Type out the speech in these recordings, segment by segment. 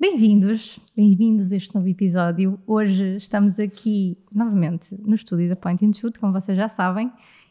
Bem-vindos, bem-vindos a este novo episódio. Hoje estamos aqui novamente no estúdio da Point and Shoot, como vocês já sabem,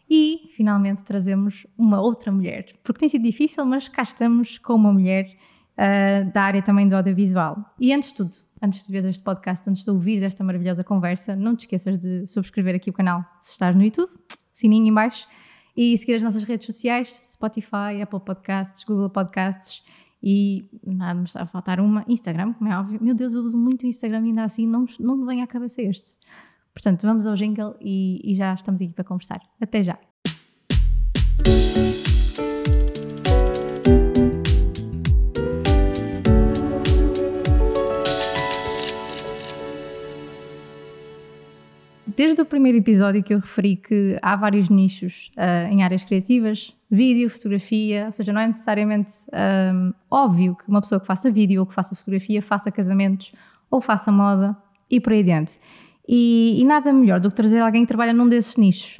e finalmente trazemos uma outra mulher, porque tem sido difícil, mas cá estamos com uma mulher uh, da área também do audiovisual. E antes de tudo, antes de ver este podcast, antes de ouvir esta maravilhosa conversa, não te esqueças de subscrever aqui o canal se estás no YouTube, sininho em baixo, e seguir as nossas redes sociais, Spotify, Apple Podcasts, Google Podcasts e nada, me está a faltar uma. Instagram, como é óbvio. Meu Deus, eu uso muito Instagram ainda assim não, não me vem à cabeça este. Portanto, vamos ao jingle e, e já estamos aqui para conversar. Até já! Desde o primeiro episódio que eu referi que há vários nichos uh, em áreas criativas, vídeo, fotografia, ou seja, não é necessariamente um, óbvio que uma pessoa que faça vídeo ou que faça fotografia faça casamentos ou faça moda e por aí adiante. E, e nada melhor do que trazer alguém que trabalha num desses nichos.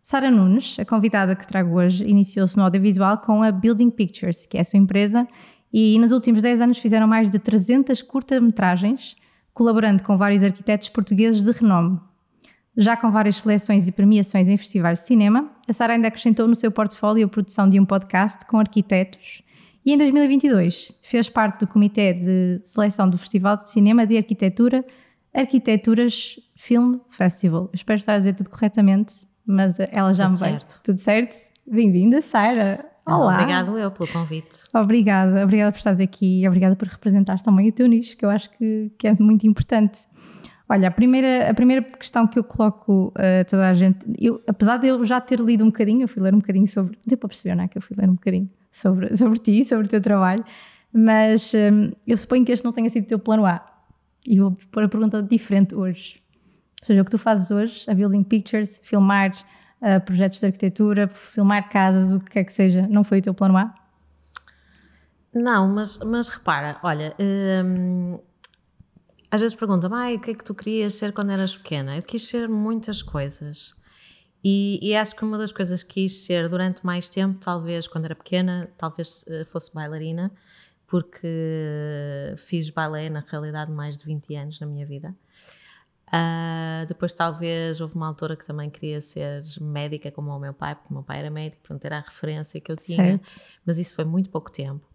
Sara Nunes, a convidada que trago hoje, iniciou-se no audiovisual com a Building Pictures, que é a sua empresa, e nos últimos 10 anos fizeram mais de 300 curta-metragens, colaborando com vários arquitetos portugueses de renome. Já com várias seleções e premiações em festivais de cinema, a Sara ainda acrescentou no seu portfólio a produção de um podcast com arquitetos e em 2022 fez parte do comitê de seleção do Festival de Cinema de Arquitetura Arquiteturas Film Festival. Eu espero estar a dizer tudo corretamente, mas ela já tudo me certo. vai. Tudo certo? Bem-vinda, Sara. Olá. Obrigado eu pelo convite. Obrigada, obrigada por estares aqui e obrigada por representares também o teu nicho, que eu acho que, que é muito importante. Olha, a primeira, a primeira questão que eu coloco a toda a gente, eu, apesar de eu já ter lido um bocadinho, eu fui ler um bocadinho sobre. Deu para perceber, não é? Que eu fui ler um bocadinho sobre, sobre ti, sobre o teu trabalho, mas um, eu suponho que este não tenha sido o teu plano A. E vou pôr a pergunta diferente hoje. Ou seja, o que tu fazes hoje, a Building Pictures, filmar uh, projetos de arquitetura, filmar casas, o que quer que seja, não foi o teu plano A? Não, mas, mas repara, olha. Hum, às vezes perguntam-me, o que é que tu querias ser quando eras pequena? Eu quis ser muitas coisas. E, e, acho que uma das coisas que quis ser durante mais tempo, talvez quando era pequena, talvez eh, fosse bailarina, porque fiz balé na realidade mais de 20 anos na minha vida. Uh, depois, talvez, houve uma altura que também queria ser médica, como o meu pai, porque o meu pai era médico, portanto era a referência que eu tinha, certo. mas isso foi muito pouco tempo.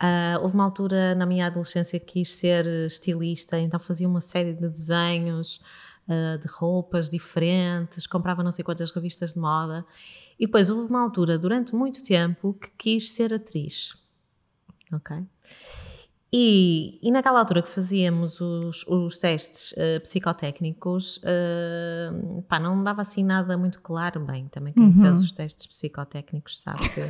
Uh, houve uma altura na minha adolescência que quis ser estilista, então fazia uma série de desenhos uh, de roupas diferentes, comprava não sei quantas revistas de moda. E depois houve uma altura, durante muito tempo, que quis ser atriz. Ok? E, e naquela altura que fazíamos os, os testes uh, psicotécnicos, pá, não dava assim nada muito claro. Bem, também quem uhum. fez os testes psicotécnicos sabe que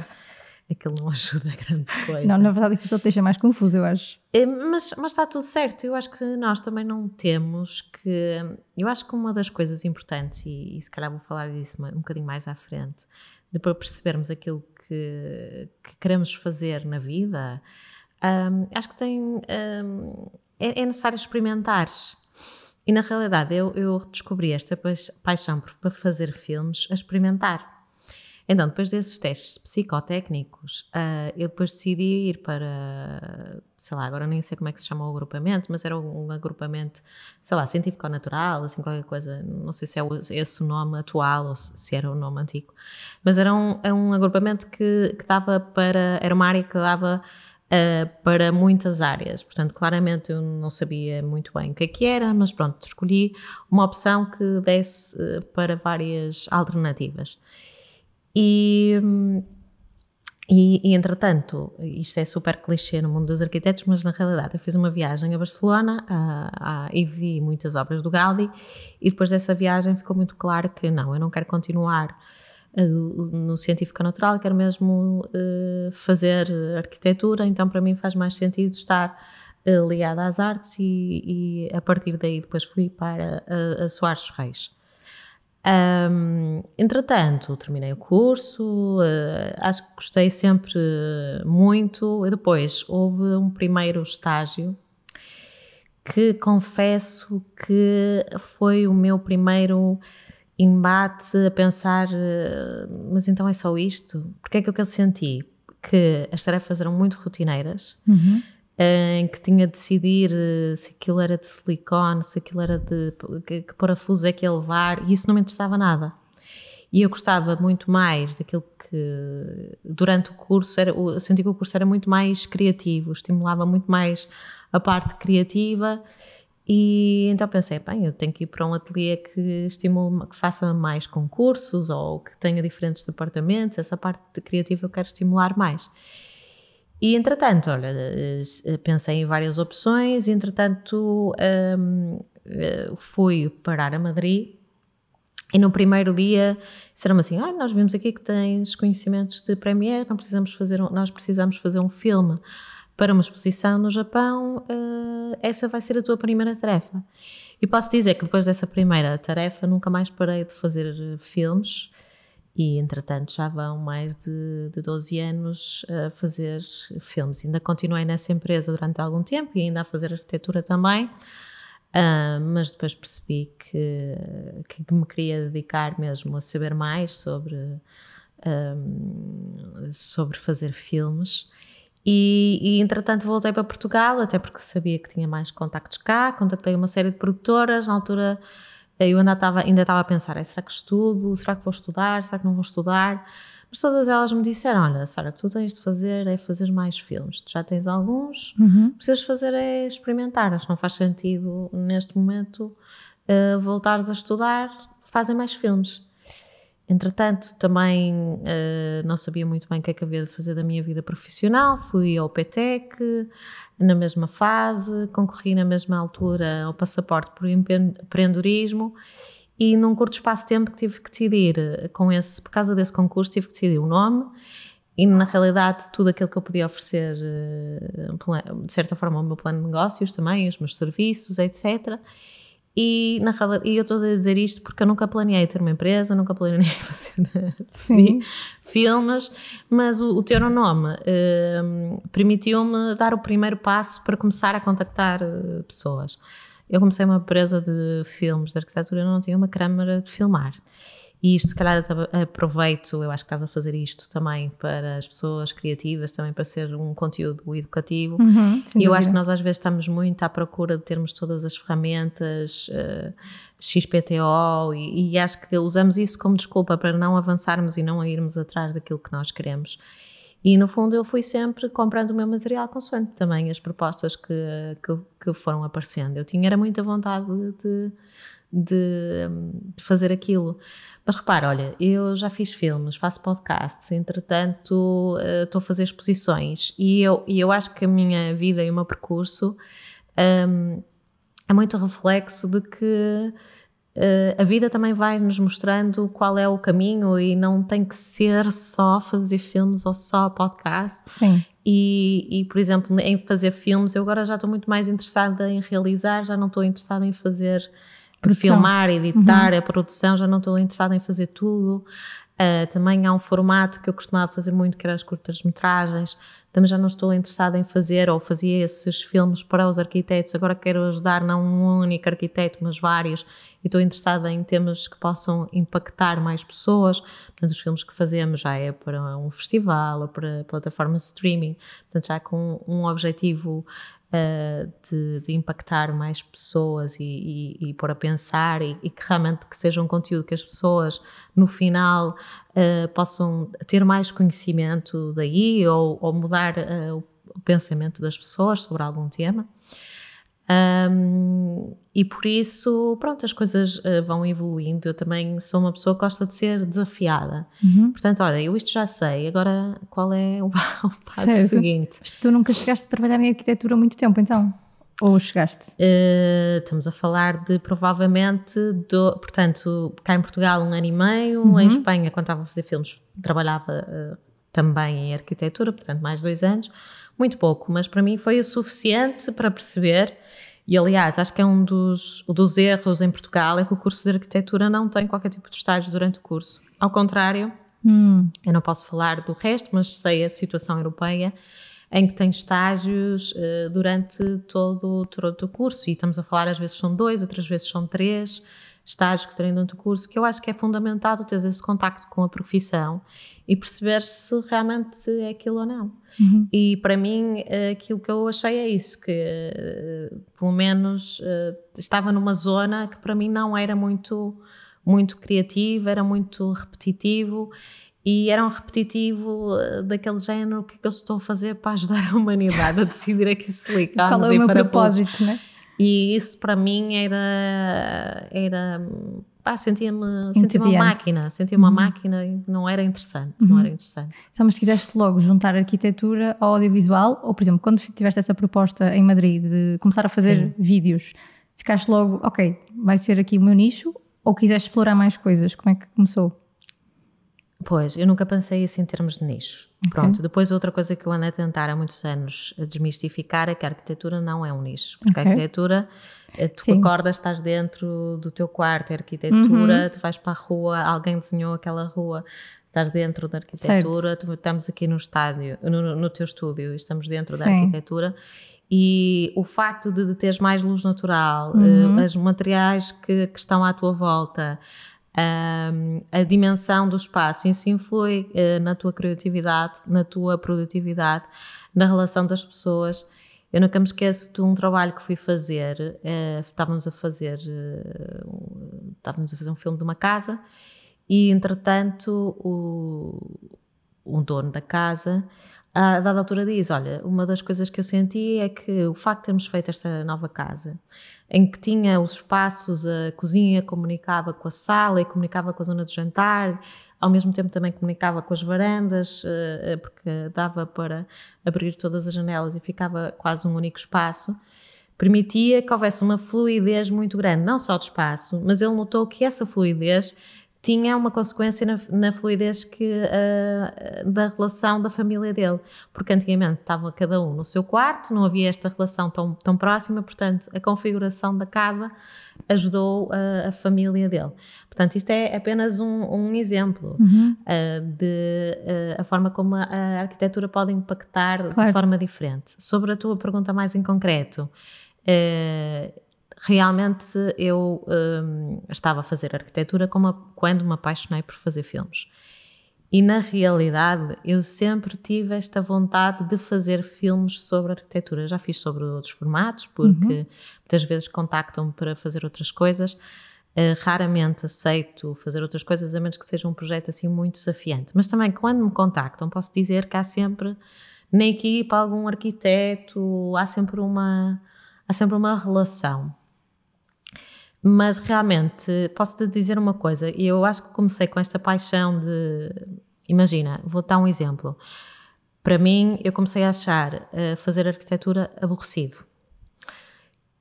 aquilo não ajuda grande coisa. Não, na verdade, aquilo só te deixa mais confuso, eu acho. É, mas, mas está tudo certo. Eu acho que nós também não temos que. Eu acho que uma das coisas importantes, e, e se calhar vou falar disso um bocadinho mais à frente, depois percebermos aquilo que, que queremos fazer na vida, um, acho que tem. Um, é, é necessário experimentar. E na realidade eu, eu descobri esta paixão por fazer filmes a experimentar. Então, depois desses testes psicotécnicos, uh, eu depois decidi ir para, sei lá, agora nem sei como é que se chama o agrupamento, mas era um, agrupamento, sei lá, científico-natural, assim, qualquer coisa, não sei se é esse o nome atual ou se, se era o nome antigo, mas era um, é um agrupamento que, que dava para, era uma área que dava uh, para muitas áreas, portanto, claramente eu não sabia muito bem o que é que era, mas pronto, escolhi uma opção que desse uh, para várias alternativas. E, e, e, entretanto, isto é super clichê no mundo dos arquitetos, mas na realidade eu fiz uma viagem a Barcelona a, a, e vi muitas obras do Gaudi, e depois dessa viagem ficou muito claro que não, eu não quero continuar uh, no científico natural, quero mesmo uh, fazer arquitetura, então para mim faz mais sentido estar uh, ligada às artes, e, e, a partir daí depois fui para a, a Soares Reis. Um, entretanto, terminei o curso, uh, acho que gostei sempre muito. E depois houve um primeiro estágio que confesso que foi o meu primeiro embate a pensar: uh, mas então é só isto? Porque é que eu senti? Que as tarefas eram muito rotineiras. Uhum. Em que tinha de decidir eh, se aquilo era de silicone, se aquilo era de que, que parafuso é que ia levar, e isso não me interessava nada. E eu gostava muito mais daquilo que durante o curso era, eu senti que o curso era muito mais criativo, estimulava muito mais a parte criativa e então pensei, bem, eu tenho que ir para um ateliê que estimule, que faça mais concursos ou que tenha diferentes departamentos, essa parte criativa eu quero estimular mais. E entretanto, olha, eh, pensei em várias opções, e entretanto um, eh, fui parar a Madrid e no primeiro dia disseram-me assim: ah, nós vimos aqui que tens conhecimentos de Premiere, não precisamos fazer um, nós precisamos fazer um filme para uma exposição no Japão, uh, essa vai ser a tua primeira tarefa. E posso dizer que depois dessa primeira tarefa nunca mais parei de fazer filmes e entretanto já vão mais de, de 12 anos a fazer filmes. Ainda continuei nessa empresa durante algum tempo e ainda a fazer arquitetura também, uh, mas depois percebi que, que me queria dedicar mesmo a saber mais sobre, um, sobre fazer filmes. E, e, entretanto voltei para Portugal, até porque sabia que tinha mais contactos cá, contactei uma série de produtoras, na altura eu ainda estava, ainda estava a pensar, será que estudo? Será que vou estudar? Será que não vou estudar? Mas todas elas me disseram, olha, Sara, o que tu tens de fazer é fazer mais filmes. Tu já tens alguns, uhum. precisas fazer é experimentar. Acho que não faz sentido, neste momento, uh, voltares a estudar, fazem mais filmes. Entretanto, também uh, não sabia muito bem o que é que havia de fazer da minha vida profissional. Fui ao PTEC, na mesma fase, concorri na mesma altura ao passaporte por empreendedorismo e num curto espaço de tempo que tive que decidir, eh, com esse, por causa desse concurso, tive que decidir o nome e na realidade tudo aquilo que eu podia oferecer, eh, de certa forma, o meu plano de negócios também, os meus serviços, etc., e, na e eu estou a dizer isto porque eu nunca planeei ter uma empresa, nunca planeei fazer Sim. filmes, mas o, o ter um nome uh, permitiu-me dar o primeiro passo para começar a contactar uh, pessoas. Eu comecei uma empresa de filmes de arquitetura, eu não tinha uma câmara de filmar. E isto, se calhar, aproveito, eu acho que estás a fazer isto também para as pessoas criativas, também para ser um conteúdo educativo. Uhum, e eu acho que nós às vezes estamos muito à procura de termos todas as ferramentas, uh, XPTO, e, e acho que usamos isso como desculpa para não avançarmos e não irmos atrás daquilo que nós queremos. E no fundo eu fui sempre comprando o meu material consoante também as propostas que, que, que foram aparecendo. Eu tinha era muita vontade de, de, de fazer aquilo. Mas repara, olha, eu já fiz filmes, faço podcasts, entretanto uh, estou a fazer exposições e eu, e eu acho que a minha vida e o meu percurso um, é muito reflexo de que uh, a vida também vai nos mostrando qual é o caminho e não tem que ser só fazer filmes ou só podcast. Sim. E, e, por exemplo, em fazer filmes, eu agora já estou muito mais interessada em realizar, já não estou interessada em fazer Produção. filmar, editar, uhum. a produção, já não estou interessada em fazer tudo. Uh, também há um formato que eu costumava fazer muito, que era as curtas-metragens. Também já não estou interessada em fazer, ou fazia esses filmes para os arquitetos. Agora quero ajudar não um único arquiteto, mas vários. E estou interessada em temas que possam impactar mais pessoas. Portanto, os filmes que fazemos já é para um festival ou para plataformas de streaming. Portanto, já com um objetivo uh, de, de, impactar mais pessoas e, e, e pôr a pensar e, e, que realmente que seja um conteúdo que as pessoas no final uh, possam ter mais conhecimento daí ou, ou mudar uh, o pensamento das pessoas sobre algum tema. Um, e por isso, pronto, as coisas uh, vão evoluindo. Eu também sou uma pessoa que gosta de ser desafiada. Uhum. Portanto, olha, eu isto já sei, agora qual é o, o passo certo. seguinte? Mas tu nunca chegaste a trabalhar em arquitetura há muito tempo, então? Ou chegaste? Uh, estamos a falar de provavelmente, do, portanto, cá em Portugal um ano e meio, uhum. em Espanha, quando estava a fazer filmes, trabalhava uh, também em arquitetura, portanto, mais dois anos muito pouco, mas para mim foi o suficiente para perceber. E aliás, acho que é um dos, dos erros em Portugal é que o curso de arquitetura não tem qualquer tipo de estágio durante o curso. Ao contrário, hum. eu não posso falar do resto, mas sei a situação europeia em que tem estágios uh, durante todo, todo o curso. E estamos a falar, às vezes são dois, outras vezes são três. Estágios que terem dentro do curso, que eu acho que é fundamental tu teres esse contacto com a profissão e perceber se realmente é aquilo ou não. Uhum. E para mim, aquilo que eu achei é isso, que eh, pelo menos eh, estava numa zona que para mim não era muito, muito criativa, era muito repetitivo e era um repetitivo eh, daquele género, o que é que eu estou a fazer para ajudar a humanidade a decidir aqui silicanos Qual é o meu propósito, né? E isso para mim era, era pá, sentia-me sentia uma máquina, sentia uma uhum. máquina e não era interessante, uhum. não era interessante. Então, mas quiseste logo juntar arquitetura ao audiovisual, ou por exemplo, quando tiveste essa proposta em Madrid de começar a fazer Sim. vídeos, ficaste logo, ok, vai ser aqui o meu nicho, ou quiseste explorar mais coisas? Como é que começou? Pois, eu nunca pensei isso em termos de nicho. Okay. Pronto, depois outra coisa que eu ando a tentar há muitos anos a desmistificar é que a arquitetura não é um nicho. Porque okay. a arquitetura, eh, tu Sim. acordas, estás dentro do teu quarto, é arquitetura, uhum. tu vais para a rua, alguém desenhou aquela rua, estás dentro da arquitetura, tu, estamos aqui no estádio, no, no teu estúdio, estamos dentro Sim. da arquitetura e o facto de, de teres mais luz natural, uhum. uh, os materiais que, que, estão à tua volta, a dimensão do espaço, isso influi uh, na tua criatividade, na tua produtividade, na relação das pessoas. Eu nunca me esqueço de um trabalho que fui fazer, uh, estávamos a fazer uh, estávamos a fazer um filme de uma casa e entretanto o, um dono da casa a dada altura diz, olha, uma das coisas que eu senti é que o facto de termos feito esta nova casa em que tinha os espaços, a cozinha comunicava com a sala e comunicava com a zona de jantar, ao mesmo tempo também comunicava com as varandas, eh, eh, porque dava para abrir todas as janelas e ficava quase um único espaço. Permitia que houvesse uma fluidez muito grande, não só de espaço, mas ele notou que essa fluidez tinha uma consequência na, na fluidez que, uh, da relação da família dele, porque antigamente estava cada um no seu quarto, não havia esta relação tão, tão próxima, portanto a configuração da casa ajudou uh, a família dele. Portanto, isto é apenas um, um exemplo uhum. uh, de a forma como a, a, arquitetura pode impactar claro. de forma diferente. Sobre a tua pergunta mais em concreto, realmente eu um, estava a fazer arquitetura quando me apaixonei por fazer filmes. E na realidade eu sempre tive esta vontade de fazer filmes sobre arquitetura. Já fiz sobre outros formatos, porque uhum. muitas vezes contactam-me para fazer outras coisas. Uh, raramente aceito fazer outras coisas, a menos que seja um projeto assim muito desafiante. Mas também quando me contactam, posso dizer que há sempre na equipa algum arquiteto, há sempre uma, há sempre uma relação. Mas realmente, posso-te dizer uma coisa, e eu acho que comecei com esta paixão de. Imagina, vou dar um exemplo. Para mim, eu comecei a achar uh, fazer arquitetura aborrecido.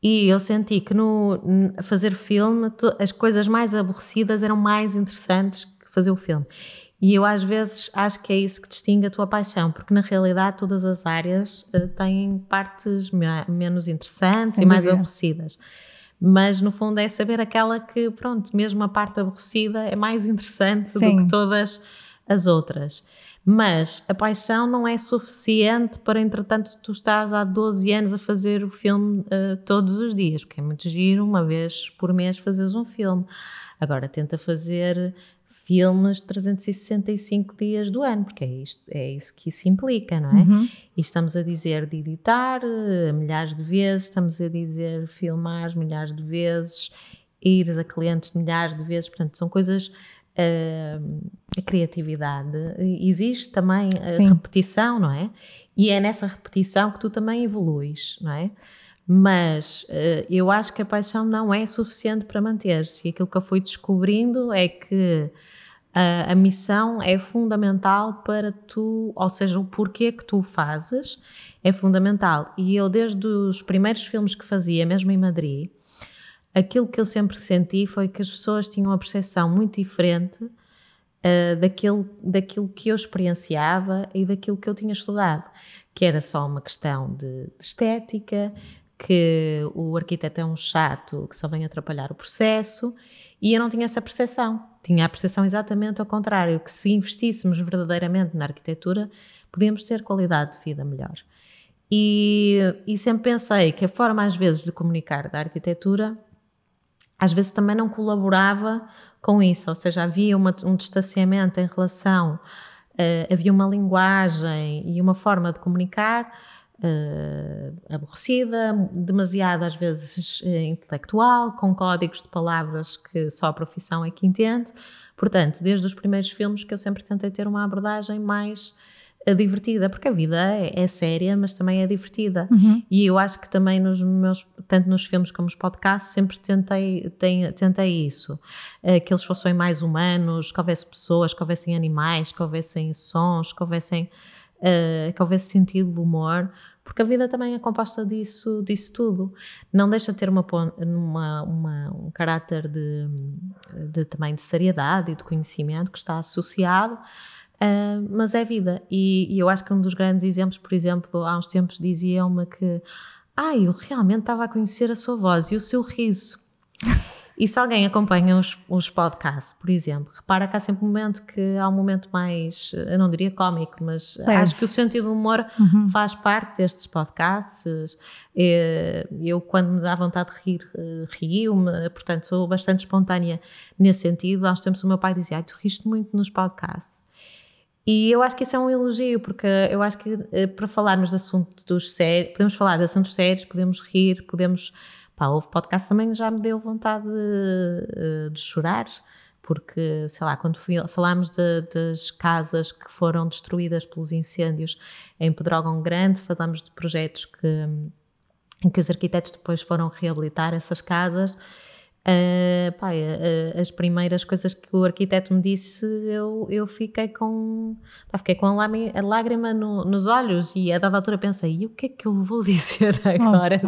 E eu senti que no fazer filme, as coisas mais aborrecidas eram mais interessantes que fazer o filme. E eu às vezes acho que é isso que distingue a tua paixão, porque na realidade todas as áreas uh, têm partes me menos interessantes Sem e mais aborrecidas mas no fundo é saber aquela que, pronto, mesmo a parte aborrecida é mais interessante Sim. do que todas as outras. Mas a paixão não é suficiente para, entretanto, tu estás há 12 anos a fazer o filme uh, todos os dias, porque é muito giro, uma vez por mês fazeres um filme. Agora tenta fazer filmes 365 dias do ano, porque é, isto, é isso que isso implica, não é? Uhum. E estamos a dizer de editar uh, milhares de vezes, estamos a dizer filmar milhares de vezes, ir a clientes milhares de vezes, portanto, são coisas. Uh, a criatividade existe também a Sim. repetição, não é? E é nessa repetição que tu também evoluís, não é? Mas uh, eu acho que a paixão não é suficiente para manter-se. E aquilo que eu fui descobrindo é que a, a, missão é fundamental para tu, ou seja, o porquê que tu fazes é fundamental. E eu, desde os primeiros filmes que fazia, mesmo em Madrid, aquilo que eu sempre senti foi que as pessoas tinham uma percepção muito diferente uh, daquilo, daquilo que eu experienciava e daquilo que eu tinha estudado, que era só uma questão de, de estética, que o arquiteto é um chato que só vem atrapalhar o processo e eu não tinha essa percepção. Tinha a percepção exatamente ao contrário, que se investíssemos verdadeiramente na arquitetura, podíamos ter qualidade de vida melhor. E, e sempre pensei que a forma, às vezes, de comunicar da arquitetura às vezes também não colaborava com isso, ou seja, havia uma, um distanciamento em relação, uh, havia uma linguagem e uma forma de comunicar uh, aborrecida, demasiado às vezes uh, intelectual, com códigos de palavras que só a profissão é que entende. Portanto, desde os primeiros filmes que eu sempre tentei ter uma abordagem mais divertida, porque a vida é, é, séria, mas também é divertida. Uhum. E eu acho que também nos meus, tanto nos filmes como nos podcasts, sempre tentei, tem, tentei isso. Que eles fossem mais humanos, que houvesse pessoas, que houvessem animais, que houvessem sons, que houvessem, uh, que houvesse sentido de humor, porque a vida também é composta disso, disso tudo. Não deixa de ter uma, uma, uma, um caráter de, de, também de seriedade e de conhecimento que está associado Uh, mas é vida. E, e, eu acho que um dos grandes exemplos, por exemplo, há uns tempos diziam-me que ah, eu realmente estava a conhecer a sua voz e o seu riso. E se alguém acompanha os, os podcasts, por exemplo, repara que há sempre um momento que há um momento mais, eu não diria cómico, mas acho que o sentido do humor uhum. faz parte destes podcasts. Eu, quando me dá vontade de rir, eh, rio-me, portanto, sou bastante espontânea nesse sentido. Há uns tempos o meu pai dizia: Tu riste muito nos podcasts. E eu acho que isso é um elogio, porque eu acho que eh, para falarmos de assuntos sérios, podemos falar de assuntos sérios, podemos rir, podemos. Pá, houve podcast também já me deu vontade de, eh, de chorar, porque, sei lá, quando falámos de, das casas que foram destruídas pelos incêndios em Pedrógão Grande, falamos de projetos que, em que os arquitetos depois foram reabilitar essas casas Uh, pá, uh, as primeiras coisas que o arquiteto me disse, eu, eu fiquei com, pá, fiquei com a, lágrima no, nos olhos e a dada altura pensei, e o que é que eu vou dizer agora?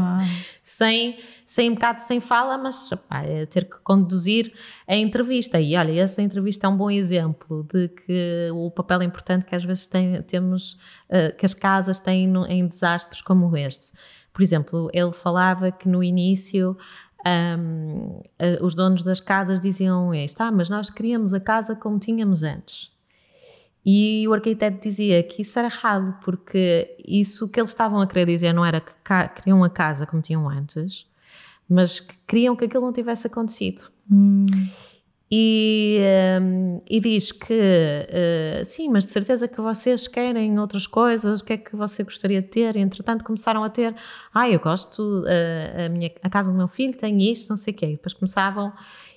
sem, sem um bocado sem fala, mas pá, é ter que conduzir a entrevista. E olha, essa entrevista é um bom exemplo de que o papel importante que às vezes tem, temos, uh, que as casas têm no, em desastres como este. Por exemplo, ele falava que no início um, os donos das casas diziam isto, ah, mas nós queríamos a casa como tínhamos antes. E o arquiteto dizia que isso era errado, porque isso que eles estavam a querer dizer não era que queriam a casa como tinham antes, mas que queriam que aquilo não tivesse acontecido. Hum. E, um, e, diz que uh, sim, mas de certeza que vocês querem outras coisas, o que é que você gostaria de ter? E, entretanto, começaram a ter, ah, eu gosto, uh, a, minha, a casa do meu filho tem isto, não sei o quê. E depois começavam,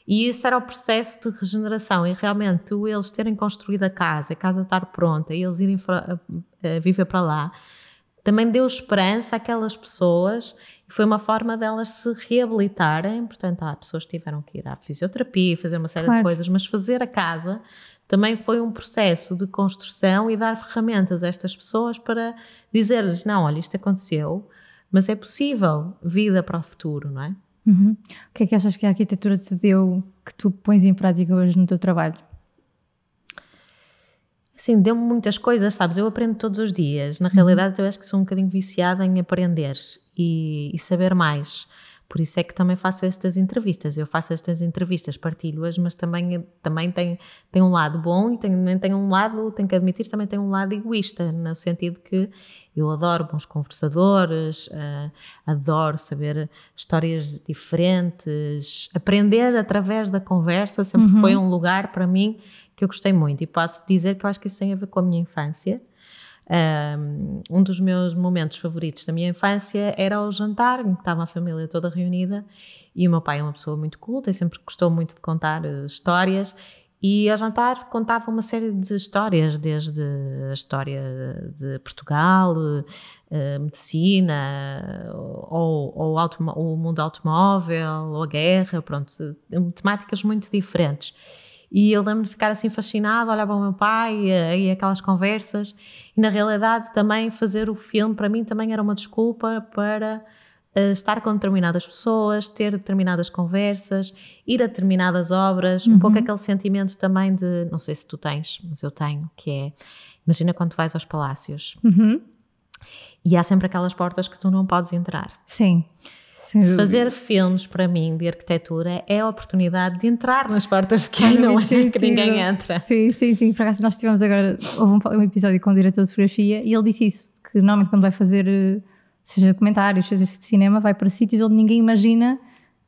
e isso era o processo de regeneração. E realmente, eles terem construído a casa, a casa estar pronta, e eles irem uh, viver para lá, também deu esperança àquelas pessoas e foi uma forma delas se reabilitarem. Portanto, há pessoas que tiveram que ir à fisioterapia, fazer uma série claro. de coisas, mas fazer a casa também foi um processo de construção e dar ferramentas a estas pessoas para dizer-lhes: não, olha, isto aconteceu, mas é possível vida para o futuro, não é? Uhum. O que é que achas que a arquitetura te deu que tu pões em prática hoje no teu trabalho? Sim, deu-me muitas coisas, sabes? Eu aprendo todos os dias. Na uhum. realidade, eu acho que sou um bocadinho viciada em aprender e, e saber mais. Por isso é que também faço estas entrevistas. Eu faço estas entrevistas, partilho-as, mas também, também tem, tem um lado bom e também tem um lado, tenho que admitir, também tem um lado egoísta, no sentido que eu adoro bons conversadores, uh, adoro saber histórias diferentes, aprender através da conversa sempre uhum. foi um lugar para mim que eu gostei muito e posso dizer que eu acho que isso tem a ver com a minha infância. Um dos meus momentos favoritos da minha infância era o jantar, em que estava a família toda reunida e o meu pai é uma pessoa muito culta e sempre gostou muito de contar uh, histórias e ao jantar contava uma série de histórias, desde a história de Portugal, uh, medicina, ou, ou o mundo automóvel, ou a guerra, pronto, temáticas muito diferentes. E eu lembro de ficar assim fascinada, olhar para o meu pai e, e aquelas conversas. E na realidade também fazer o filme para mim também era uma desculpa para uh, estar com determinadas pessoas, ter determinadas conversas, ir a determinadas obras, uhum. um pouco uhum. aquele sentimento também de, não sei se tu tens, mas eu tenho, que é, imagina quando vais aos palácios. Uhum. E há sempre aquelas portas que tu não podes entrar. Sim. Fazer filmes para mim de arquitetura é a oportunidade de entrar nas portas que Ai, não é que ninguém entra. Sim, sim, sim. Por acaso nós tivemos agora houve um, episódio com o diretor de fotografia e ele disse isso, que normalmente quando vai fazer eh, seja documentários, seja de cinema, vai para sítios onde ninguém imagina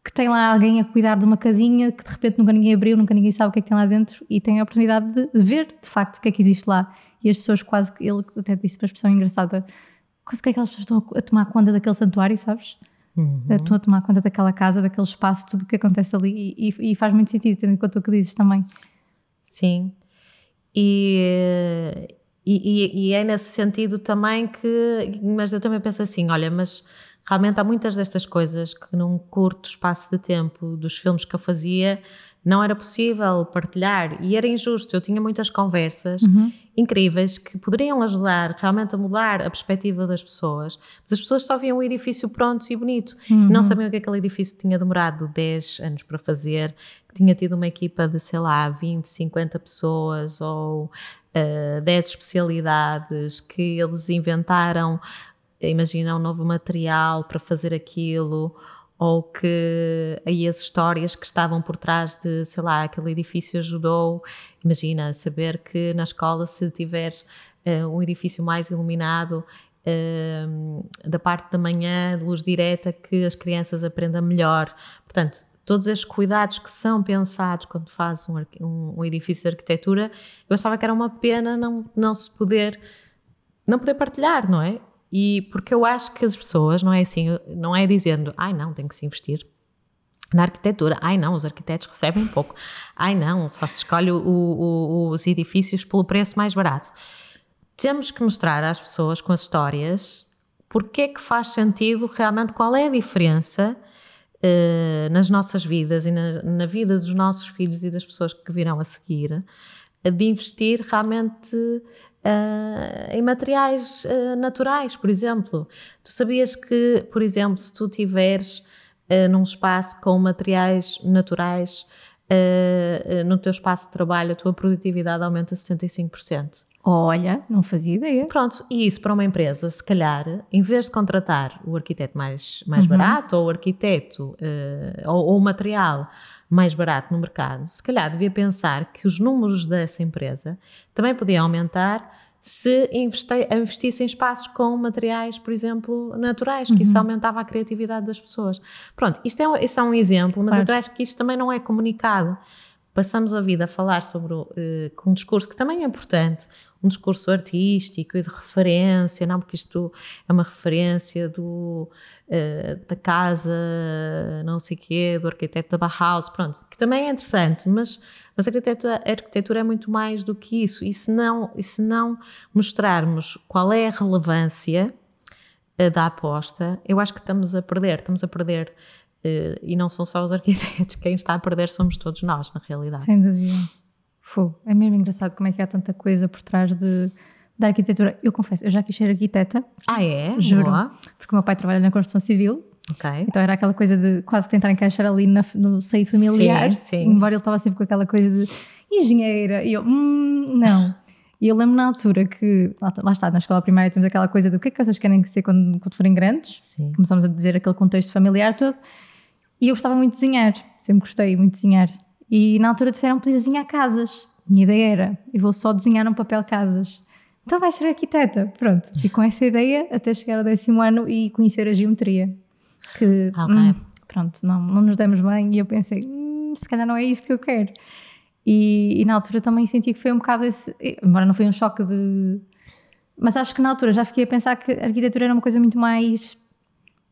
que tem lá alguém a cuidar de uma casinha que de repente nunca ninguém abriu, nunca ninguém sabe o que é que tem lá dentro e tem a oportunidade de ver de facto o que é que existe lá. E as pessoas quase, ele até disse para a expressão engraçada, quase que aquelas pessoas estão a tomar conta daquele santuário, sabes? Uhum. Estão a tomar conta daquela casa, daquele espaço, tudo o que acontece ali e, e, faz muito sentido, tendo em conta o que dizes também. Sim. E, e, e, é nesse sentido também que, mas eu também penso assim, olha, mas realmente há muitas destas coisas que num curto espaço de tempo dos filmes que eu fazia não era possível partilhar e era injusto. Eu tinha muitas conversas uhum. incríveis que poderiam ajudar realmente a mudar a perspectiva das pessoas, mas as pessoas só viam o edifício pronto e bonito uhum. e não sabiam que aquele edifício tinha demorado 10 anos para fazer, que tinha tido uma equipa de, sei lá, 20, 50 pessoas ou uh, eh, 10 especialidades que eles inventaram imagina um novo material para fazer aquilo, ou que aí as histórias que estavam por trás de, sei lá, aquele edifício ajudou. Imagina saber que na escola, se tiveres uh, um edifício mais iluminado, uh, da parte da manhã, luz direta, que as crianças aprendam melhor. Portanto, todos estes cuidados que são pensados quando fazes um, um, um, edifício de arquitetura, eu achava que era uma pena não, não se poder não poder partilhar, não é? E porque eu acho que as pessoas, não é assim, não é dizendo, ai não, tem que se investir na arquitetura, ai não, os arquitetos recebem pouco, ai não, só se escolhe o, o, os edifícios pelo preço mais barato. Temos que mostrar às pessoas com as histórias porque é que faz sentido realmente, qual é a diferença uh, nas nossas vidas e na, na vida dos nossos filhos e das pessoas que virão a seguir, de investir realmente uh, em materiais uh, naturais, por exemplo. Tu sabias que, por exemplo, se tu tiveres uh, num espaço com materiais naturais no teu espaço de trabalho, a tua produtividade aumenta 75%. Olha, não fazia ideia. Pronto, e isso para uma empresa, se calhar, em vez de contratar o arquiteto mais, mais uhum. barato ou o arquiteto ou, ou, o material mais barato no mercado, se calhar devia pensar que os números dessa empresa também podiam aumentar se investisse em espaços com materiais, por exemplo, naturais, que uhum. isso aumentava a criatividade das pessoas. Pronto, isto é, isso é um exemplo, mas claro. eu acho que isto também não é comunicado. Passamos a vida a falar sobre uh, com um discurso que também é importante, um discurso artístico e de referência, não porque isto é uma referência do, uh, da casa, não sei quê, do arquiteto da Bauhaus, pronto, que também é interessante, mas, mas a, arquitetura, a arquitetura é muito mais do que isso, e se não, e se não mostrarmos qual é a relevância uh, da aposta, eu acho que estamos a perder, estamos a perder Uh, e não são só os arquitetos, quem está a perder somos todos nós, na realidade. Sem dúvida. Fogo. É mesmo engraçado como é que há tanta coisa por trás de, da arquitetura. Eu confesso, eu já quis ser arquiteta. Ah, é? Juro. Boa. Porque o meu pai trabalha na construção civil. Ok. Então era aquela coisa de quase tentar encaixar ali na, no seio familiar. Sim, sim. Embora ele estava sempre com aquela coisa de engenheira. E eu, hum, não. E eu lembro na altura que, lá está, na escola primária temos aquela coisa do que é que vocês querem ser quando, quando forem grandes. Sim. Começamos a dizer aquele contexto familiar todo. E eu gostava muito de desenhar, sempre gostei muito de desenhar. E na altura disseram podia desenhar casas. Minha ideia era, eu vou só desenhar num papel casas. Então vai ser arquiteta. Pronto. E com essa ideia até chegar ao décimo ano e conhecer a geometria. Que, ah, okay. hum, pronto, não, não nos demos bem. E eu pensei, hum, se calhar não é isto que eu quero. E, e, na altura também senti que foi um bocado esse. Embora não foi um choque de. Mas acho que na altura já fiquei a pensar que a arquitetura era uma coisa muito mais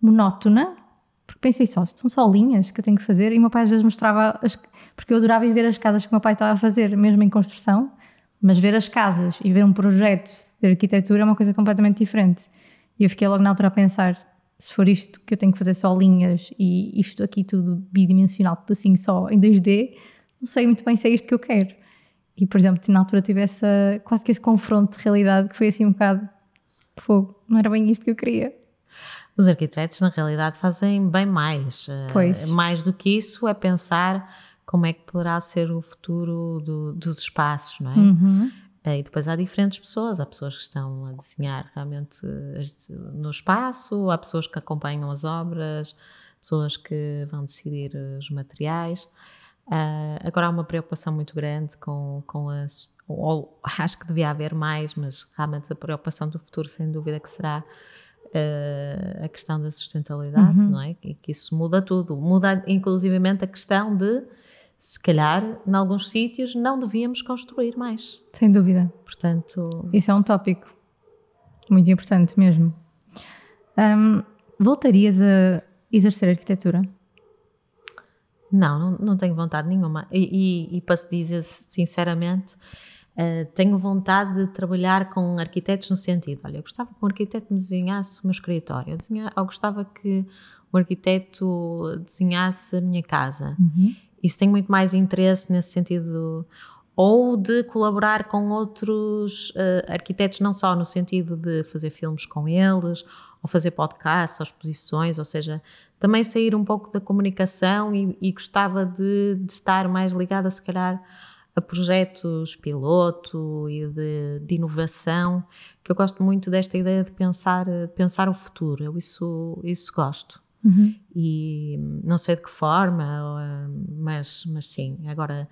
monótona porque pensei só, são só linhas que eu tenho que fazer. E o meu pai às vezes mostrava, as, porque eu adorava ir ver as casas que o meu pai estava a fazer, mesmo em construção, mas ver as casas e ver um projeto de arquitetura é uma coisa completamente diferente. E eu fiquei logo na altura a pensar: se for isto que eu tenho que fazer só linhas e isto aqui tudo bidimensional, tudo assim só em 2D, não sei muito bem se é isto que eu quero. E, por exemplo, na altura tive essa, quase que esse confronto de realidade que foi assim um bocado fogo, não era bem isto que eu queria. Os arquitetos, na realidade, fazem bem mais. Eh, pois. Mais do que isso é pensar como é que poderá ser o futuro do, dos espaços, não é? Uhum. Eh, e depois há diferentes pessoas, há pessoas que estão a desenhar realmente eh, no espaço, há pessoas que acompanham as obras, pessoas que vão decidir os materiais. Uh, agora há uma preocupação muito grande com, com as. Ou, acho que devia haver mais, mas realmente a preocupação do futuro, sem dúvida, que será uh, a questão da sustentabilidade, uhum. não é? E que isso muda tudo. Muda inclusivamente a questão de, se calhar, em alguns sítios não devíamos construir mais. Sem dúvida. Portanto... Isso é um tópico muito importante mesmo. Um, voltarias a exercer arquitetura? Não, não, não tenho vontade nenhuma. E, e, e para se dizer sinceramente, uh, tenho vontade de trabalhar com arquitetos no sentido, olha, eu gostava que um arquiteto me desenhasse o meu escritório, eu, desenha, eu gostava que o arquiteto desenhasse a minha casa. Uhum. Isso tem muito mais interesse nesse sentido ou de colaborar com outros uh, arquitetos, não só no sentido de fazer filmes com eles, ou fazer podcasts, ou exposições, ou seja, também sair um pouco da comunicação e, e gostava de, de, estar mais ligada, se calhar, a projetos piloto e de, de, inovação, que eu gosto muito desta ideia de pensar, pensar o futuro, eu isso, isso gosto. Uhum. E não sei de que forma, mas, mas sim, agora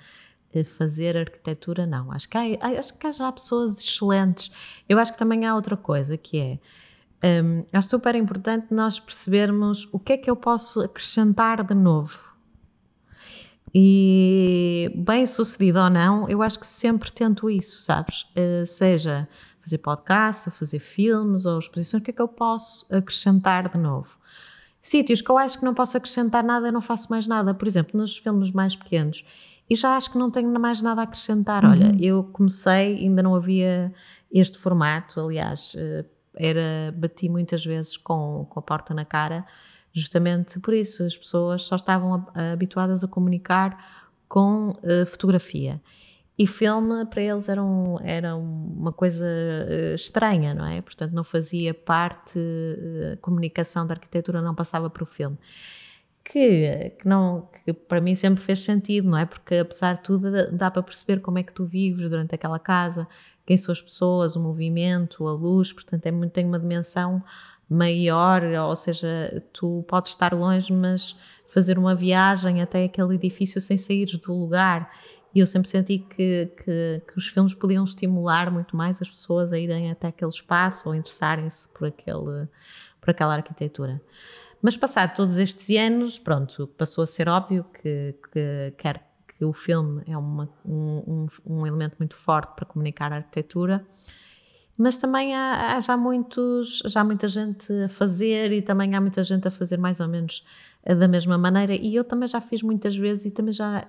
fazer arquitetura, não. Acho que, há, acho que há já pessoas excelentes. Eu acho que também há outra coisa que é. Um, acho super importante nós percebermos o que é que eu posso acrescentar de novo. E bem sucedido ou não, eu acho que sempre tento isso, sabes? Uh, seja fazer podcast, fazer filmes ou exposições, o que é que eu posso acrescentar de novo? Sítios que eu acho que não posso acrescentar nada, eu não faço mais nada. Por exemplo, nos filmes mais pequenos, e já acho que não tenho mais nada a acrescentar. Uhum. Olha, eu comecei, ainda não havia este formato, aliás, eh, era bati muitas vezes com, com a porta na cara, justamente por isso, as pessoas só estavam habituadas a comunicar com uh, fotografia. E filme para eles era, um, era uma coisa uh, estranha, não é? Portanto, não fazia parte, uh, comunicação da arquitetura não passava para o filme que, que, não, que para mim sempre fez sentido, não é? Porque apesar de tudo dá para perceber como é que tu vives durante aquela casa, quem são as pessoas, o movimento, a luz, portanto é muito, tem uma dimensão maior, ou seja, tu podes estar longe, mas fazer uma viagem até aquele edifício sem sair do lugar. E eu sempre senti que, que, que, os filmes podiam estimular muito mais as pessoas a irem até aquele espaço ou interessarem-se por, aquele, por aquela arquitetura. Mas passado todos estes anos, pronto, passou a ser óbvio que, que que o filme é uma, um, um, um, elemento muito forte para comunicar a arquitetura, mas também há, há, já muitos, já muita gente a fazer e também há muita gente a fazer mais ou menos eh, da mesma maneira e eu também já fiz muitas vezes e também já,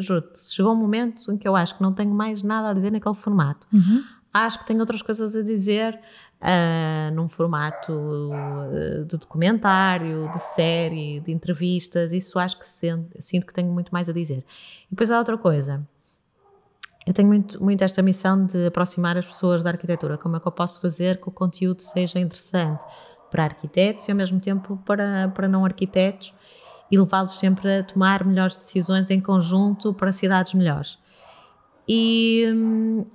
juro chegou um momento em que eu acho que não tenho mais nada a dizer naquele formato. Uhum. Acho que tenho outras coisas a dizer uh, num formato uh, de documentário, de série, de entrevistas. Isso acho que sinto, sinto que tenho muito mais a dizer. E depois há outra coisa. Eu tenho muito, muito esta missão de aproximar as pessoas da arquitetura. Como é que eu posso fazer que o conteúdo seja interessante para arquitetos e ao mesmo tempo para, para não arquitetos e levá-los sempre a tomar melhores decisões em conjunto para cidades melhores. E,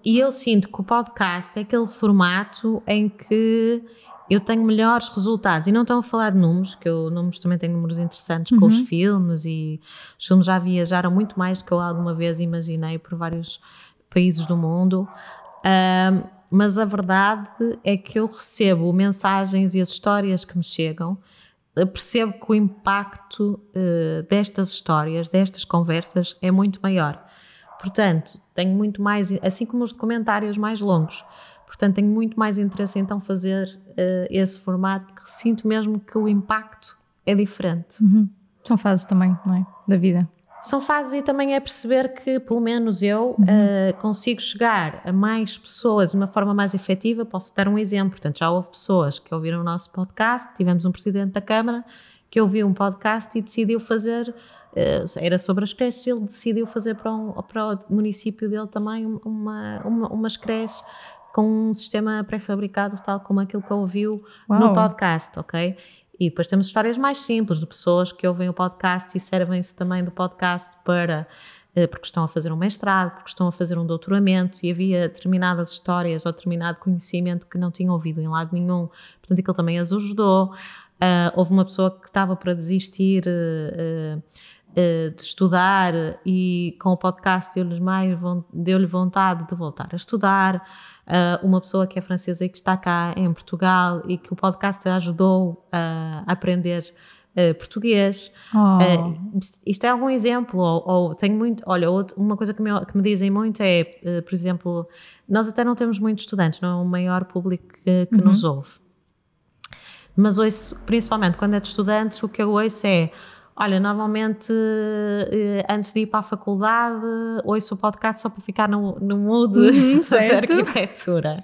e eu sinto que o podcast é aquele formato em que eu tenho melhores resultados. E não estão a falar de números, que eu números também tenho números interessantes uhum. com os uhum. filmes e os filmes já viajaram muito mais do que eu alguma vez imaginei por vários países do mundo. Um, mas a verdade é que eu recebo mensagens e as histórias que me chegam, percebo que o impacto uh, destas histórias, destas conversas, é muito maior. Portanto, tenho muito mais, assim como os documentários mais longos, portanto, tenho muito mais interesse então fazer uh, esse formato, que sinto mesmo que o impacto é diferente. Uhum. São fases também, não é? Da vida. São fases e também é perceber que, pelo menos eu, uhum. uh, consigo chegar a mais pessoas de uma forma mais efetiva. Posso dar um exemplo. Portanto, já houve pessoas que ouviram o nosso podcast, tivemos um presidente da Câmara que ouviu um podcast e decidiu fazer eh, era sobre as creches, ele decidiu fazer para, um, para o município dele também uma, uma, umas creches com um sistema pré-fabricado, tal como aquilo que ouviu Uau. no podcast, ok? E depois temos histórias mais simples de pessoas que ouvem o podcast e servem-se também do podcast para eh, porque estão a fazer um mestrado, porque estão a fazer um doutoramento e havia determinadas histórias ou determinado conhecimento que não tinham ouvido em lado nenhum, portanto aquilo também as ajudou. Uh, houve uma pessoa que estava para desistir uh, uh, de estudar e com o podcast deu-lhe mais deu-lhe vontade de voltar a estudar. Uh, uma pessoa que é francesa e que está cá em Portugal e que o podcast ajudou a aprender uh, português. Oh. Isto é algum exemplo, ou, ou tenho muito. Olha, outro, uma coisa que me, que me dizem muito é, por exemplo, nós até não temos muitos estudantes, não é o maior público que, que uhum. nos ouve. Mas ouço, principalmente quando é de estudantes, o que eu ouço é Olha, normalmente eh, antes de ir para a faculdade ouço o podcast só para ficar no, no mood uhum, da arquitetura.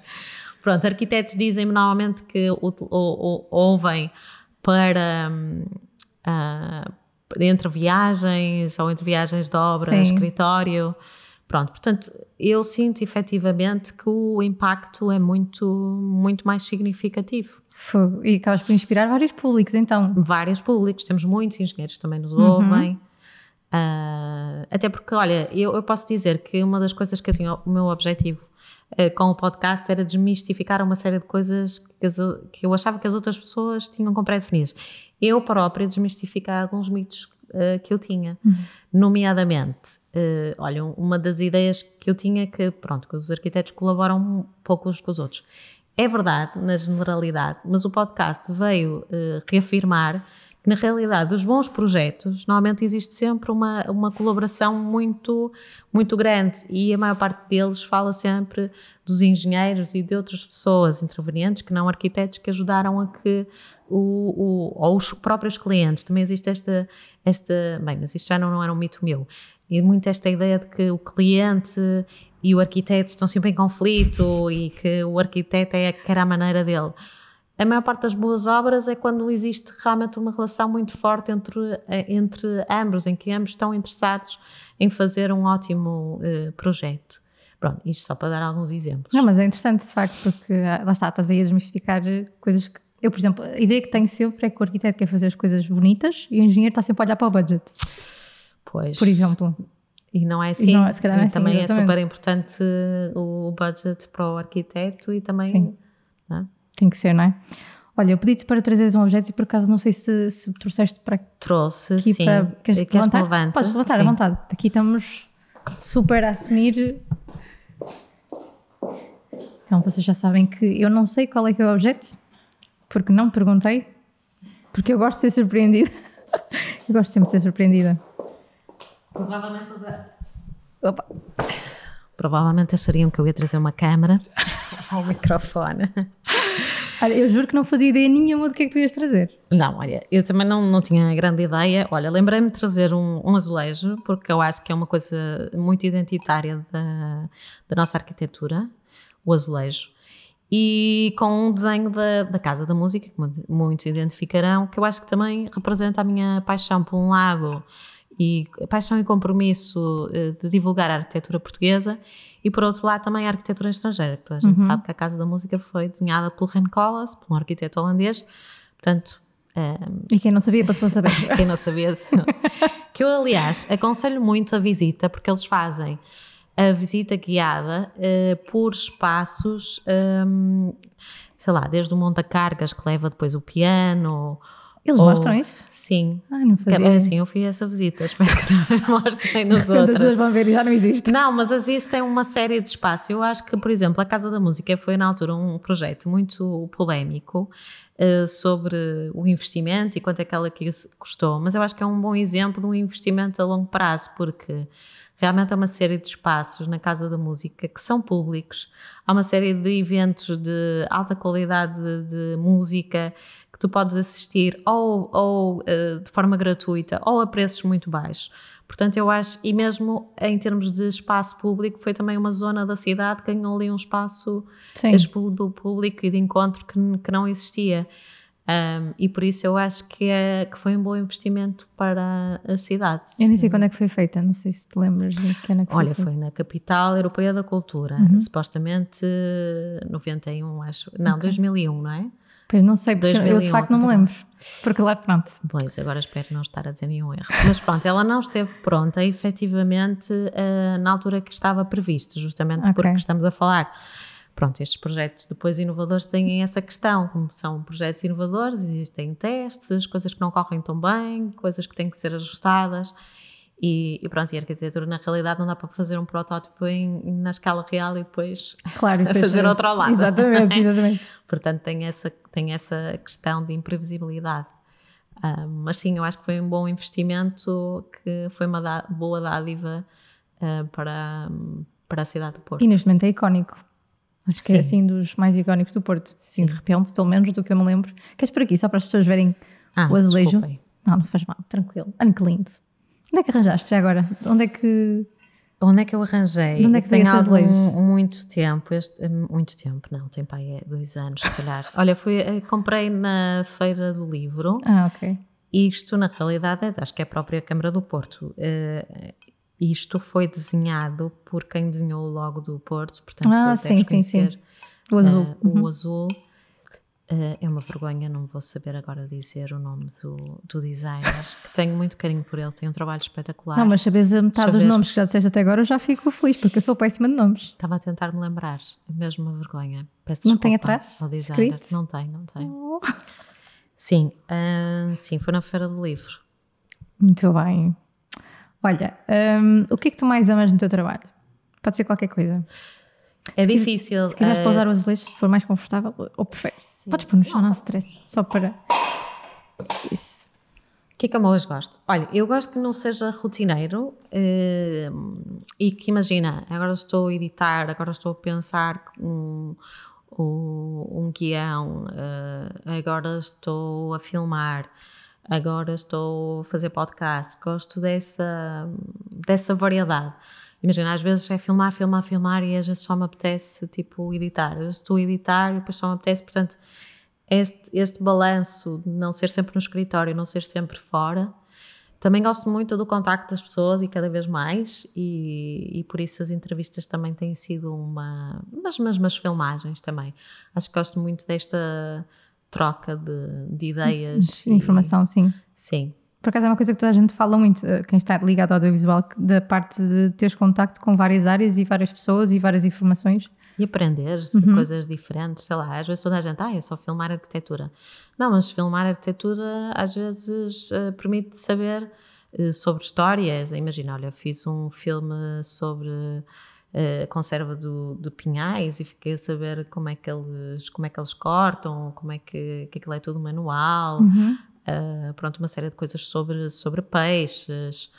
Pronto, arquitetos dizem-me normalmente que o, o, o, ouvem para uh, entre viagens ou entre viagens de obra, Sim. escritório. Pronto, portanto, eu sinto efetivamente que o impacto é muito, muito mais significativo. E acabas por inspirar vários públicos, então. Vários públicos, temos muitos engenheiros também nos ouvem. Uhum. Uh, até porque, olha, eu, eu, posso dizer que uma das coisas que eu tinha, o meu objetivo uh, com o podcast era desmistificar uma série de coisas que, as, que eu achava que as outras pessoas tinham como pré-definidas. Eu própria desmistificar alguns mitos uh, que eu tinha. Uhum. Nomeadamente, olha, uma das ideias que eu tinha é que, pronto, que os arquitetos colaboram um pouco uns com os outros. É verdade, na generalidade, mas o podcast veio uh, reafirmar que, na realidade, dos bons projetos, normalmente existe sempre uma, uma colaboração muito, muito grande e a maior parte deles fala sempre dos engenheiros e de outras pessoas intervenientes, que não arquitetos, que ajudaram a que o, o, ou os próprios clientes, também existe esta, esta bem, mas isto já não, não era um mito meu, e muito esta ideia de que o cliente e o arquiteto estão sempre em conflito e que o arquiteto é que era a maneira dele. A maior parte das boas obras é quando existe realmente uma relação muito forte entre, entre ambos, em que ambos estão interessados em fazer um ótimo uh, projeto. Pronto, isto só para dar alguns exemplos. Não, mas é interessante de facto, porque ah, lá está, estás aí a desmistificar coisas que. Eu, por exemplo, a ideia que tenho sempre é que o arquiteto quer fazer as coisas bonitas e o engenheiro está sempre a olhar para o budget. Pois. Por exemplo. E não é assim. E, não, não é assim, também exatamente. é super importante o budget para o arquiteto e também. Sim. É? Tem que ser, não é? Olha, eu pedi-te para trazeres um objeto e por acaso não sei se, se trouxeste para. Trouxe, aqui sim. Para, queres, queres levantar? Levante? Podes levantar sim. à vontade. Aqui estamos super a assumir. Então vocês já sabem que eu não sei qual é que é o objeto, porque não perguntei, porque eu gosto de ser surpreendida. eu gosto sempre de ser surpreendida. Provavelmente o da. Opa. Provavelmente achariam que eu ia trazer uma câmera ao microfone. Olha, eu juro que não fazia ideia nenhuma do que é que tu ias trazer. Não, olha, eu também não, não tinha grande ideia. Olha, lembrei-me de trazer um, um, azulejo, porque eu acho que é uma coisa muito identitária da, da nossa arquitetura, o azulejo. E com um desenho da, da Casa da Música, que muitos identificarão, que eu acho que também representa a minha paixão, por um lado, e paixão e compromisso eh, de divulgar a arquitetura portuguesa e por outro lado também a arquitetura estrangeira, que a gente uhum. sabe que a Casa da Música foi desenhada pelo Ren Collas, por um arquiteto holandês, portanto... Um, eh, e quem não sabia passou a saber. quem não sabia, que eu aliás aconselho muito a visita, porque eles fazem a visita guiada uh, por espaços, um, sei lá, desde o monta-cargas que leva depois o piano eles Ou, mostram isso? Sim. Ai, não fazia. É, sim, eu fiz essa visita, espero que mostrem nos outros. As pessoas vão ver e já não existe. Não, mas existem uma série de espaços. Eu acho que, por exemplo, a Casa da Música foi na altura um projeto muito polémico uh, sobre o investimento e quanto é que ela custou, mas eu acho que é um bom exemplo de um investimento a longo prazo, porque realmente há uma série de espaços na Casa da Música que são públicos, há uma série de eventos de alta qualidade de, de música que tu podes assistir ou, ou uh, de forma gratuita ou a preços muito baixos. Portanto, eu acho, e mesmo em termos de espaço público, foi também uma zona da cidade que ganhou ali um espaço do público e de encontro que, que não existia. Um, e por isso eu acho que, é, que foi um bom investimento para a cidade. Eu nem sei quando é que foi feita, não sei se te lembras de que ano é que Olha, foi, foi na capital europeia da cultura, uhum. supostamente 91, acho. Não, okay. 2001, não é? Pois não sei, porque 2001, eu de facto não me lembro. Porque lá, pronto. Pois, agora espero não estar a dizer nenhum erro. Mas pronto, ela não esteve pronta, efetivamente, uh, na altura que estava prevista, justamente okay. porque estamos a falar Pronto, estes projetos depois inovadores têm essa questão, como são projetos inovadores, existem testes, coisas que não correm tão bem, coisas que têm que ser ajustadas. E, e, pronto, e a arquitetura na realidade não dá para fazer um protótipo em, na escala real e depois, claro, e depois fazer outro ao lado. Exatamente, exatamente. Portanto, tem essa, tem essa questão de imprevisibilidade. Uh, mas sim, eu acho que foi um bom investimento, que foi uma dá, boa dádiva uh, para, para a cidade do Porto. E neste momento é icónico. Acho que é sim. é assim dos mais icónicos do Porto. Sim, de repente, pelo menos do que eu me lembro. Queres por aqui, só para as pessoas verem ah, o azulejo? Desculpem. Não, não faz mal, tranquilo. Olha que lindo. Onde é que arranjaste já agora? Onde é que. Onde é que eu arranjei? De onde é que tem algum, muito tempo, este, muito tempo, não, tem pai é dois anos, se calhar. Olha, fui, eh, comprei na Feira do Livro. Ah, ok. Isto, na realidade, é, acho que é a própria Câmara do Porto. Uh, isto foi desenhado por quem desenhou o logo do Porto, portanto, ah, sim, sim, sim. O azul. Uh, uhum. O azul Uh, é uma vergonha, não vou saber agora dizer o nome do, do designer, que tenho muito carinho por ele, tem um trabalho espetacular. Não, mas sabes a metade dos nomes que já disseste até agora, eu já fico feliz, porque eu sou péssima de nomes. Estava a tentar me lembrar, é mesmo uma vergonha. Peço não tem atrás? Ao designer. Escrito? Não tem, não tem. Oh. Sim, uh, sim, foi na Feira do Livro. Muito bem. Olha, um, o que é que tu mais amas no teu trabalho? Pode ser qualquer coisa. É se difícil. Se quiseres uh, pousar os azulejos, se for mais confortável, ou preferes? Podes pôr no chão, não stress, só para. Isso. O que é que eu mais gosto? Olha, eu gosto que não seja rotineiro uh, e que imagina, agora estou a editar, agora estou a pensar um, um, um guião, uh, agora estou a filmar, agora estou a fazer podcast. Gosto dessa, dessa variedade. Imagina, às vezes é filmar, filmar, filmar e às vezes só me apetece tipo editar. Às vezes estou a editar e depois só me apetece, portanto, este, este balanço de não ser sempre no escritório, não ser sempre fora. Também gosto muito do contacto das pessoas e cada vez mais, e, e por isso as entrevistas também têm sido uma. Mas, mas, mas filmagens também. Acho que gosto muito desta troca de, de ideias. De informação, e, sim. Sim. Por acaso é uma coisa que toda a gente fala muito, eh, quem está ligado ao audiovisual, da parte de teres contacto com várias áreas e várias pessoas e várias informações. E aprender uhum. coisas diferentes, sei lá, às vezes toda a gente, ah, é só filmar arquitetura. Não, mas filmar arquitetura às vezes uh, permite saber uh, sobre histórias. Imagina, olha, fiz um filme sobre a conserva do, do pinhais e fiquei a saber como é que eles, como é que eles cortam, como é que, que aquilo é tudo manual. Uhum uh, pronto, uma série de coisas sobre, sobre peixes.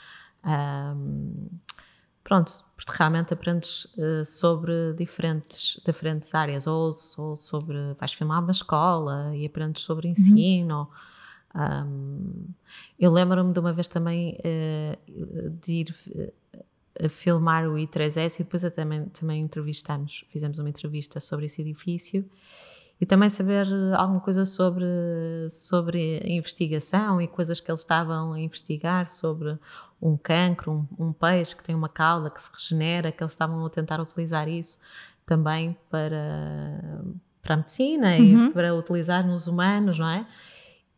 Um, pronto, porque realmente aprendes uh, sobre diferentes, diferentes áreas, ou, ou sobre, vais filmar uma escola e aprendes sobre uhum. ensino. Uhum. Um, eu lembro-me de uma vez também uh, de ir a filmar o I3S e depois também, também entrevistamos, fizemos uma entrevista sobre esse edifício e também saber alguma coisa sobre, sobre a investigação e coisas que eles estavam a investigar sobre um cancro, um, um, peixe que tem uma cauda que se regenera, que eles estavam a tentar utilizar isso também para, para a medicina uhum. e para utilizar nos humanos, não é?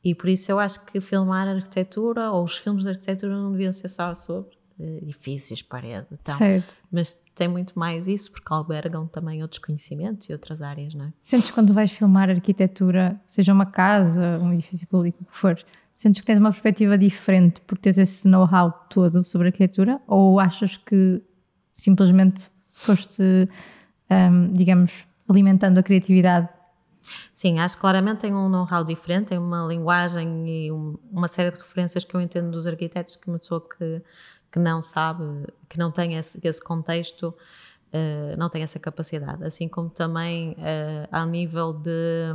E por isso eu acho que filmar arquitetura ou os filmes de arquitetura não deviam ser só sobre edifícios, parede, então, certo. mas tem muito mais isso porque albergam também outros conhecimentos e outras áreas, não é? Sentes quando vais filmar arquitetura, seja uma casa, um edifício público, o que for, sentes que tens uma perspectiva diferente por teres esse know-how todo sobre arquitetura ou achas que simplesmente foste, um, digamos, alimentando a criatividade Sim, acho que claramente tem um know-how diferente, tem uma linguagem e um, uma série de referências que eu entendo dos arquitetos que uma pessoa que que não sabe, que não tem esse, esse contexto, uh, não tem essa capacidade. Assim como também uh, ao nível de,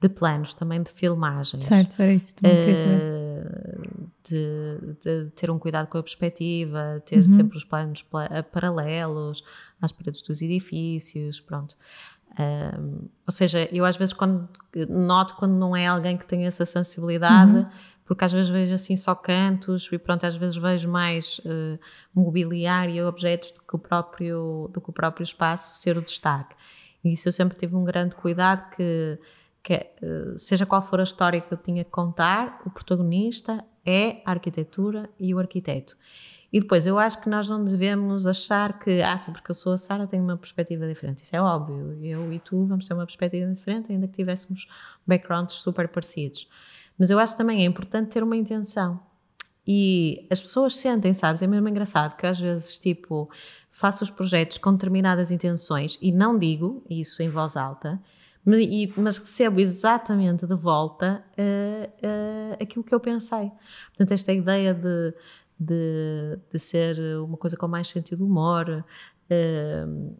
de planos, também de filmagens. Certo, era isso. Uh, de, de, ter um cuidado com a perspectiva, ter uhum. sempre os planos paralelos às paredes dos edifícios, pronto. Um, ou seja, eu às vezes quando noto quando não é alguém que tem essa sensibilidade, uhum porque às vezes vejo assim só cantos e pronto, às vezes vejo mais uh, mobiliário objetos do que, o próprio, do que o próprio espaço ser o destaque. E isso eu sempre tive um grande cuidado que, que uh, seja qual for a história que eu tinha que contar, o protagonista é a arquitetura e o arquiteto. E depois, eu acho que nós não devemos achar que, ah, só porque eu sou a Sara tenho uma perspectiva diferente. Isso é óbvio. Eu e tu vamos ter uma perspectiva diferente, ainda que tivéssemos backgrounds super parecidos. Mas eu acho também é importante ter uma intenção. E as pessoas sentem, sabes? É mesmo engraçado que às vezes, tipo, faço os projetos com determinadas intenções e não digo isso em voz alta, mas, e, mas recebo exatamente de volta uh, uh, aquilo que eu pensei. Portanto, esta ideia de, de, de ser uma coisa com mais sentido de humor,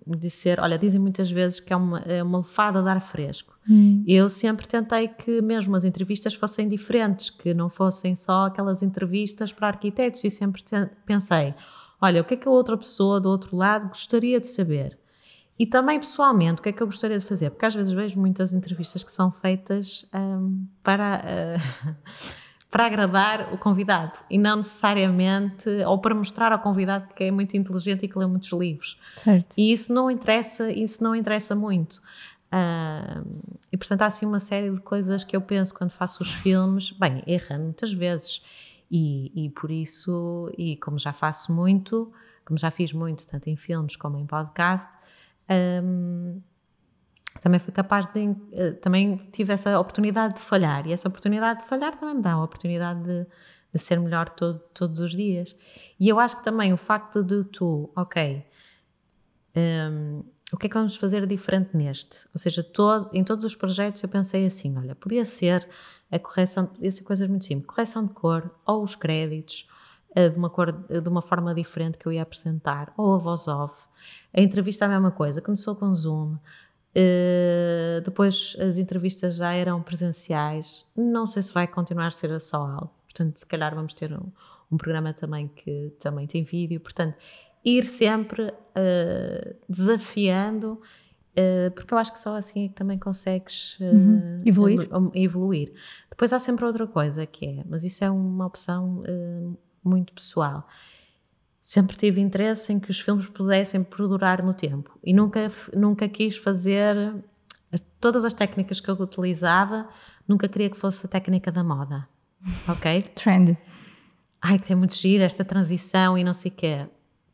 de ser, olha, dizem muitas vezes que é uma, é uma lefada de ar fresco. Hum. Eu sempre tentei que mesmo as entrevistas fossem diferentes, que não fossem só aquelas entrevistas para arquitetos, e sempre pensei, olha, o que é que a outra pessoa do outro lado gostaria de saber? E também pessoalmente, o que é que eu gostaria de fazer? Porque às vezes vejo muitas entrevistas que são feitas um, para. Uh, para agradar o convidado e não necessariamente, ou para mostrar ao convidado que é muito inteligente e que lê muitos livros. Certo. E isso não interessa, isso não interessa muito. Uh, e portanto há assim uma série de coisas que eu penso quando faço os filmes, bem, errando muitas vezes. E, e por isso, e como já faço muito, como já fiz muito, tanto em filmes como em podcast, um, também fui capaz de. Eh, também tive essa oportunidade de falhar. E essa oportunidade de falhar também me dá a oportunidade de, de ser melhor todo, todos os dias. E eu acho que também o facto de tu, ok, um, o que é que vamos fazer diferente neste? Ou seja, todo, em todos os projetos eu pensei assim: olha, podia ser a correção, podia ser coisas muito simples, correção de cor, ou os créditos, eh, de uma, cor, de uma forma diferente que eu ia apresentar, ou a voz off. A entrevista é a mesma coisa, começou com Zoom. Uh, depois as entrevistas já eram presenciais. Não sei se vai continuar a ser só áudio. Portanto, se calhar vamos ter um, um, programa também que também tem vídeo. Portanto, ir sempre uh, desafiando, uh, porque eu acho que só assim é que também consegues uhum. evoluir. evoluir. Depois há sempre outra coisa que é, mas isso é uma opção muito pessoal sempre tive interesse em que os filmes pudessem perdurar no tempo e nunca, nunca quis fazer todas as técnicas que eu utilizava, nunca queria que fosse a técnica da moda, ok? Trend. Ai, que tem muito giro esta transição e não sei o quê.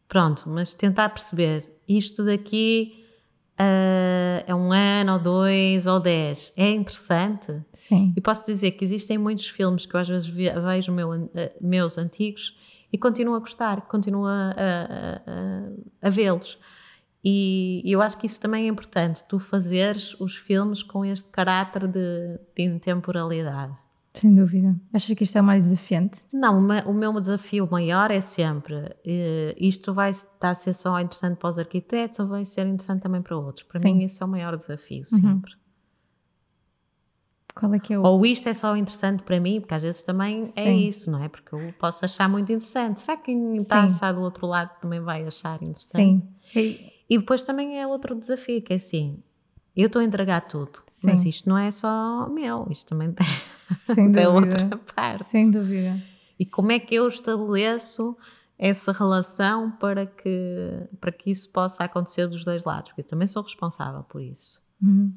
Pronto, mas tentar perceber isto daqui uh, é um ano ou dois ou dez, é interessante. Sim. E posso dizer que existem muitos filmes que eu às vezes vejo meu, uh, meus antigos e continuo a gostar, continuo a, a, a, a vê-los. E eu acho que isso também é importante, tu fazeres os filmes com este caráter de, de intemporalidade. Sem dúvida. Achas que isto é mais desafiante? Não, o meu desafio maior é sempre uh, isto vai estar a ser só interessante para os arquitetos ou vai ser interessante também para outros. Para Sim. mim, esse é o maior desafio, uhum. sempre. Uhum. Qual é que é o... Ou isto é só interessante para mim, porque às vezes também é Sim. é isso, não é? Porque eu posso achar muito interessante. Será que quem está a achar do outro lado também vai achar interessante? Sim. E depois também é outro desafio, que é assim, eu estou a entregar tudo, Sim. mas isto não é só meu, isto também tem, Sem tem outra parte. Sem dúvida. E como é que eu estabeleço essa relação para que, para que isso possa acontecer dos dois lados? Porque eu também sou responsável por isso. Uhum.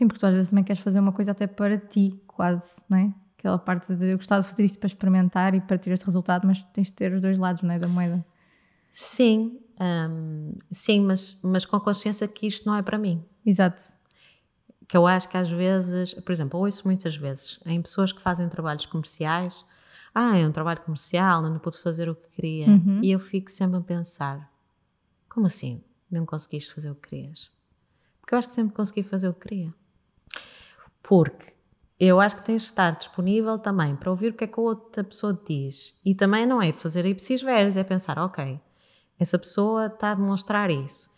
Sim, porque tu às vezes também queres fazer uma coisa até para ti, quase, não é? Aquela parte de eu gostar de fazer isto para experimentar e para ter este resultado, mas tens de ter os dois lados, não é? Da moeda. Sim, um, sim, mas, mas com a consciência que isto não é para mim. Exato. Que eu acho que às vezes, por exemplo, eu ouço muitas vezes em pessoas que fazem trabalhos comerciais, ah, é um trabalho comercial, não pude fazer o que queria. Uhum. E eu fico sempre a pensar, como assim? Não conseguiste fazer o que querias? Porque eu acho que sempre consegui fazer o que queria. Porque eu acho que tens de estar disponível também para ouvir o que é que a outra pessoa te diz. E também não é fazer ipsis veres, é pensar, ok, essa pessoa está a demonstrar isso.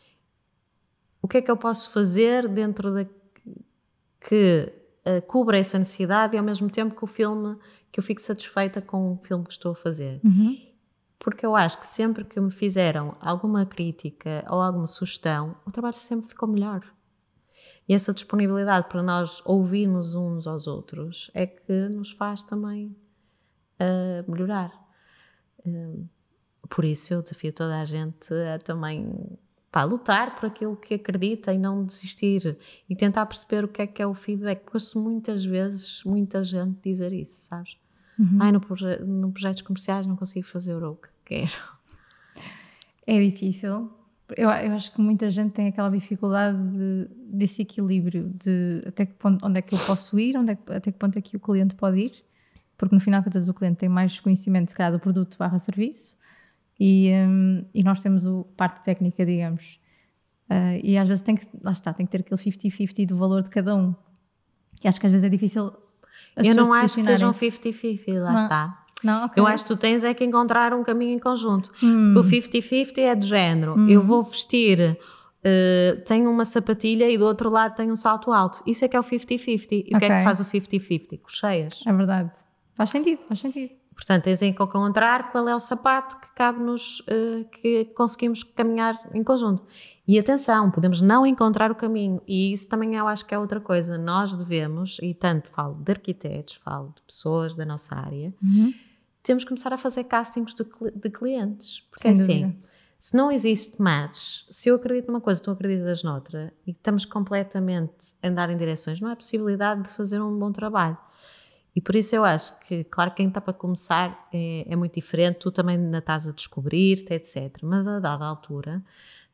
O que é que eu posso fazer dentro da que uh, cubra essa necessidade e ao mesmo tempo que o filme, que eu fique satisfeita com o filme que estou a fazer. Uhum. Porque eu acho que sempre que me fizeram alguma crítica ou alguma sugestão, o trabalho sempre ficou melhor. E essa disponibilidade para nós ouvirmos uns aos outros é que nos faz também uh, melhorar. Uh, por isso eu desafio toda a gente a também pá, lutar por aquilo que acredita e não desistir e tentar perceber o que é que é o feedback. Ouço muitas vezes muita gente dizer isso, sabes? Uhum. Ai, no, proje no projetos comerciais não consigo fazer o que quero. É difícil. Eu, eu acho que muita gente tem aquela dificuldade de, desse equilíbrio de até que ponto, onde é que eu posso ir, onde é que, até que ponto é que o cliente pode ir, porque no final contas o cliente tem mais conhecimento se calhar do produto barra serviço e, um, e nós temos a parte técnica, digamos. Uh, e às vezes tem que, lá está, tem que ter aquele 50-50 do valor de cada um. Que acho que às vezes é difícil. Eu não acho que sejam 50-50, lá não. está. Não, okay. Eu acho que tu tens é que encontrar um caminho em conjunto. Hum. O 50-50 é de género. Hum. Eu vou vestir, uh, tenho uma sapatilha e do outro lado tenho um salto alto. Isso é que é o 50-50. E okay. o que é que faz o 50-50? Cocheias. É verdade. Faz sentido, faz sentido. Portanto, tens em encontrar qual é o sapato que cabe-nos, uh, que conseguimos caminhar em conjunto. E atenção, podemos não encontrar o caminho, e isso também eu acho que é outra coisa. Nós devemos, e tanto falo de arquitetos, falo de pessoas da nossa área, uhum temos que começar a fazer castings de, de clientes. Porque Sem assim, dúvida. Se não existe match, se eu acredito numa coisa, tu acreditas noutra, e estamos completamente a andar em direções, não há possibilidade de fazer um bom trabalho. E por isso eu acho que, claro, quem está para começar é, é muito diferente, tu também ainda estás a descobrir-te, etc. Mas a dada altura,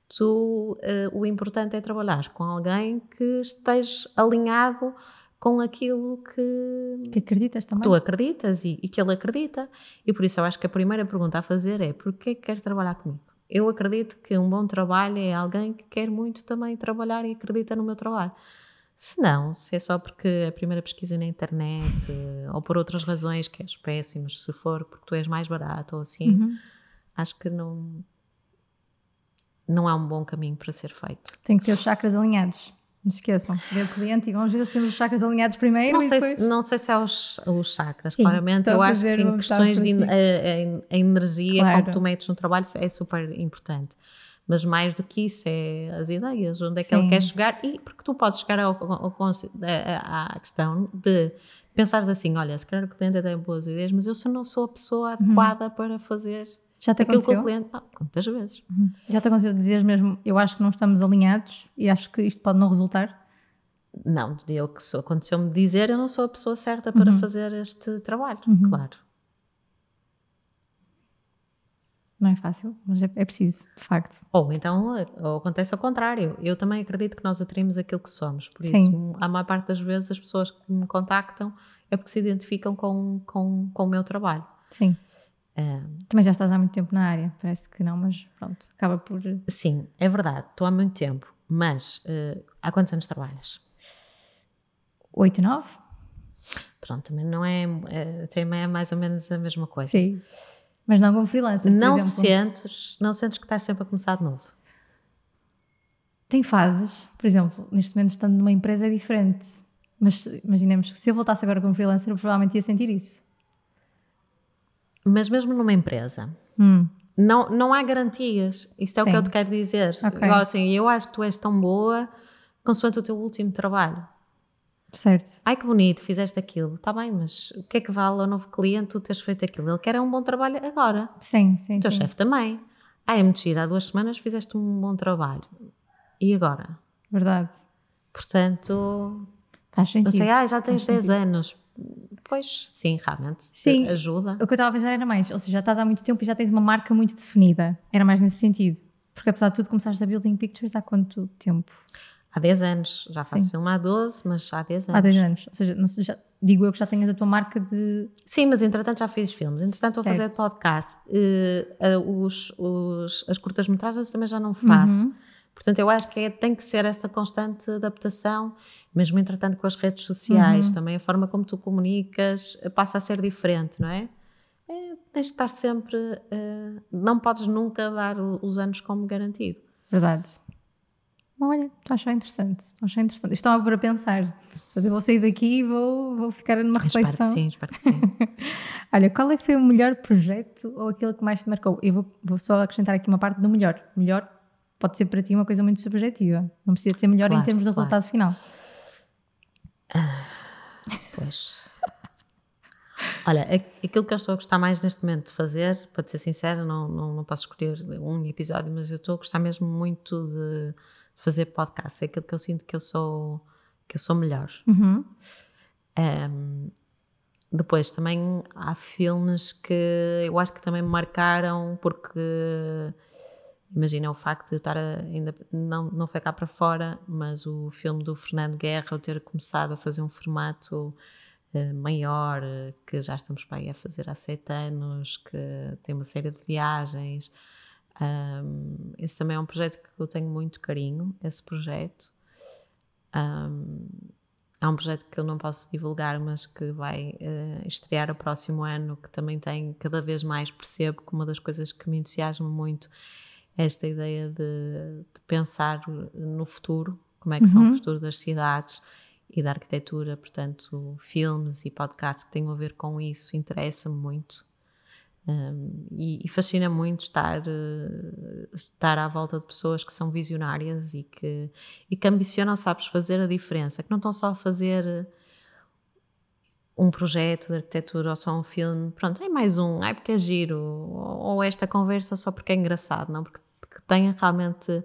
tu, uh, o importante é trabalhar com alguém que esteja alinhado com aquilo que, que acreditas também. tu acreditas e, e, que ele acredita. E por isso eu acho que a primeira pergunta a fazer é: porquê que quer trabalhar comigo? Eu acredito que um bom trabalho é alguém que quer muito também trabalhar e acredita no meu trabalho. Se não, se é só porque a primeira pesquisa na internet ou por outras razões que és péssimo, se for porque tu és mais barato ou assim, uhum. acho que não, não é um bom caminho para ser feito. Tem que ter os chakras alinhados. Não esqueçam, ver o cliente e vamos ver se temos os chakras alinhados primeiro não sei depois... Se, não sei se é os, os chakras, Sim, claramente. Eu acho que em questões de a, a, a energia claro. como tu metes no trabalho é super importante. Mas mais do que isso é as ideias, onde é que Sim. ele quer chegar e porque tu podes chegar ao, ao, ao, à questão de pensares assim, olha, se calhar o cliente tem boas ideias, mas eu não sou a pessoa uhum. adequada uhum. para fazer já te Aquilo aconteceu? com o cliente, muitas vezes. Uhum. Já te aconteceu dizer mesmo, eu acho que não estamos alinhados e acho que isto pode não resultar? Não, eu que aconteceu-me dizer, eu não sou a pessoa certa para uhum. fazer este trabalho, uhum. claro. Não é fácil, mas é, é, preciso, de facto. Ou então ou acontece ao contrário. Eu também acredito que nós atraímos aquilo que somos. Por Sim. isso, a maior parte das vezes as pessoas que me contactam é porque se identificam com, com, com o meu trabalho. Sim. Também já estás há muito tempo na área, parece que não, mas pronto, acaba por. Sim, é verdade, estou há muito tempo, mas uh, há quantos anos trabalhas? Oito, nove? Pronto, também não é, é, também é mais ou menos a mesma coisa. Sim, mas não como freelancer. Não exemplo. sentes, não sentes que estás sempre a começar de novo? Tem fases, por exemplo, neste momento estando numa empresa é diferente, mas imaginemos que se eu voltasse agora como freelancer, eu provavelmente ia sentir isso mas mesmo numa empresa, hum. não, não há garantias. Isso é Sim. o que eu te quero dizer. Okay. Igual assim, eu acho que tu és tão boa consoante o teu último trabalho. Certo. Ai que bonito, fizeste aquilo. Está bem, mas o que é que vale ao novo cliente tu teres feito aquilo? Ele quer um bom trabalho agora. Sim, sim. O teu chefe também. Ai, é muito giro, há duas semanas fizeste um bom trabalho. E agora? Verdade. Portanto. Faz sentido. Não sei, ah, já tens 10 anos. Pois, sim, realmente. Sim. Ajuda. O que eu estava a pensar era mais, ou seja, já estás há muito tempo e já tens uma marca muito definida. Era mais nesse sentido. Porque apesar de tudo, começaste a Building Pictures há quanto tempo? Há 10 anos. Já faço sim. filme há 12, mas há 10 anos. Há 10 anos. Ou seja, sei, já, digo eu que já tenhas a tua marca de. Sim, mas entretanto já fiz filmes. Entretanto estou a fazer podcast. Uh, uh, os, os, as curtas-metragens também já não faço. Uhum. Portanto, eu acho que é, tem que ser essa constante adaptação, mesmo entretanto com as redes sociais, uhum. também a forma como tu comunicas passa a ser diferente, não é? é tens de estar sempre. Uh, não podes nunca dar os anos como garantido. Verdade. Olha, estou a achar interessante. Estou a achar interessante. Estava para pensar. Portanto, eu vou sair daqui e vou, vou ficar numa reflexão. Espero que sim, espero que sim. Olha, qual é que foi o melhor projeto ou aquele que mais te marcou? Eu vou, vou só acrescentar aqui uma parte do melhor. Melhor pode ser para ti uma coisa muito subjetiva. Não precisa de ser melhor claro, em termos do claro. resultado final. Ah, pois. Olha, aquilo que eu estou a gostar mais neste momento de fazer, para ser sincera, não, não, não posso escolher um episódio, mas eu estou a gostar mesmo muito de fazer podcast. É aquilo que eu sinto que eu sou, que eu sou melhor. Uhum. Um, depois também há filmes que eu acho que também me marcaram porque Imagina o facto de eu estar a, ainda não, não foi cá para fora, mas o filme do Fernando Guerra, eu ter começado a fazer um formato uh, maior, que já estamos para aí a fazer há sete anos, que tem uma série de viagens. Um, esse também é um projeto que eu tenho muito carinho, esse projeto. Um, é um projeto que eu não posso divulgar, mas que vai uh, estrear o próximo ano, que também tem cada vez mais percebo que uma das coisas que me entusiasma muito esta ideia de, de pensar no futuro, como é que uhum. são o futuro das cidades e da arquitetura, portanto, filmes e podcasts que tenham a ver com isso interessa-me muito. Um, e, e fascina muito estar, uh, estar à volta de pessoas que são visionárias e que, e que ambicionam, sabes, fazer a diferença, que não estão só a fazer um projeto de arquitetura ou só um filme, pronto, é mais um, é porque é giro, ou, ou esta conversa só porque é engraçado, não, porque que tenha realmente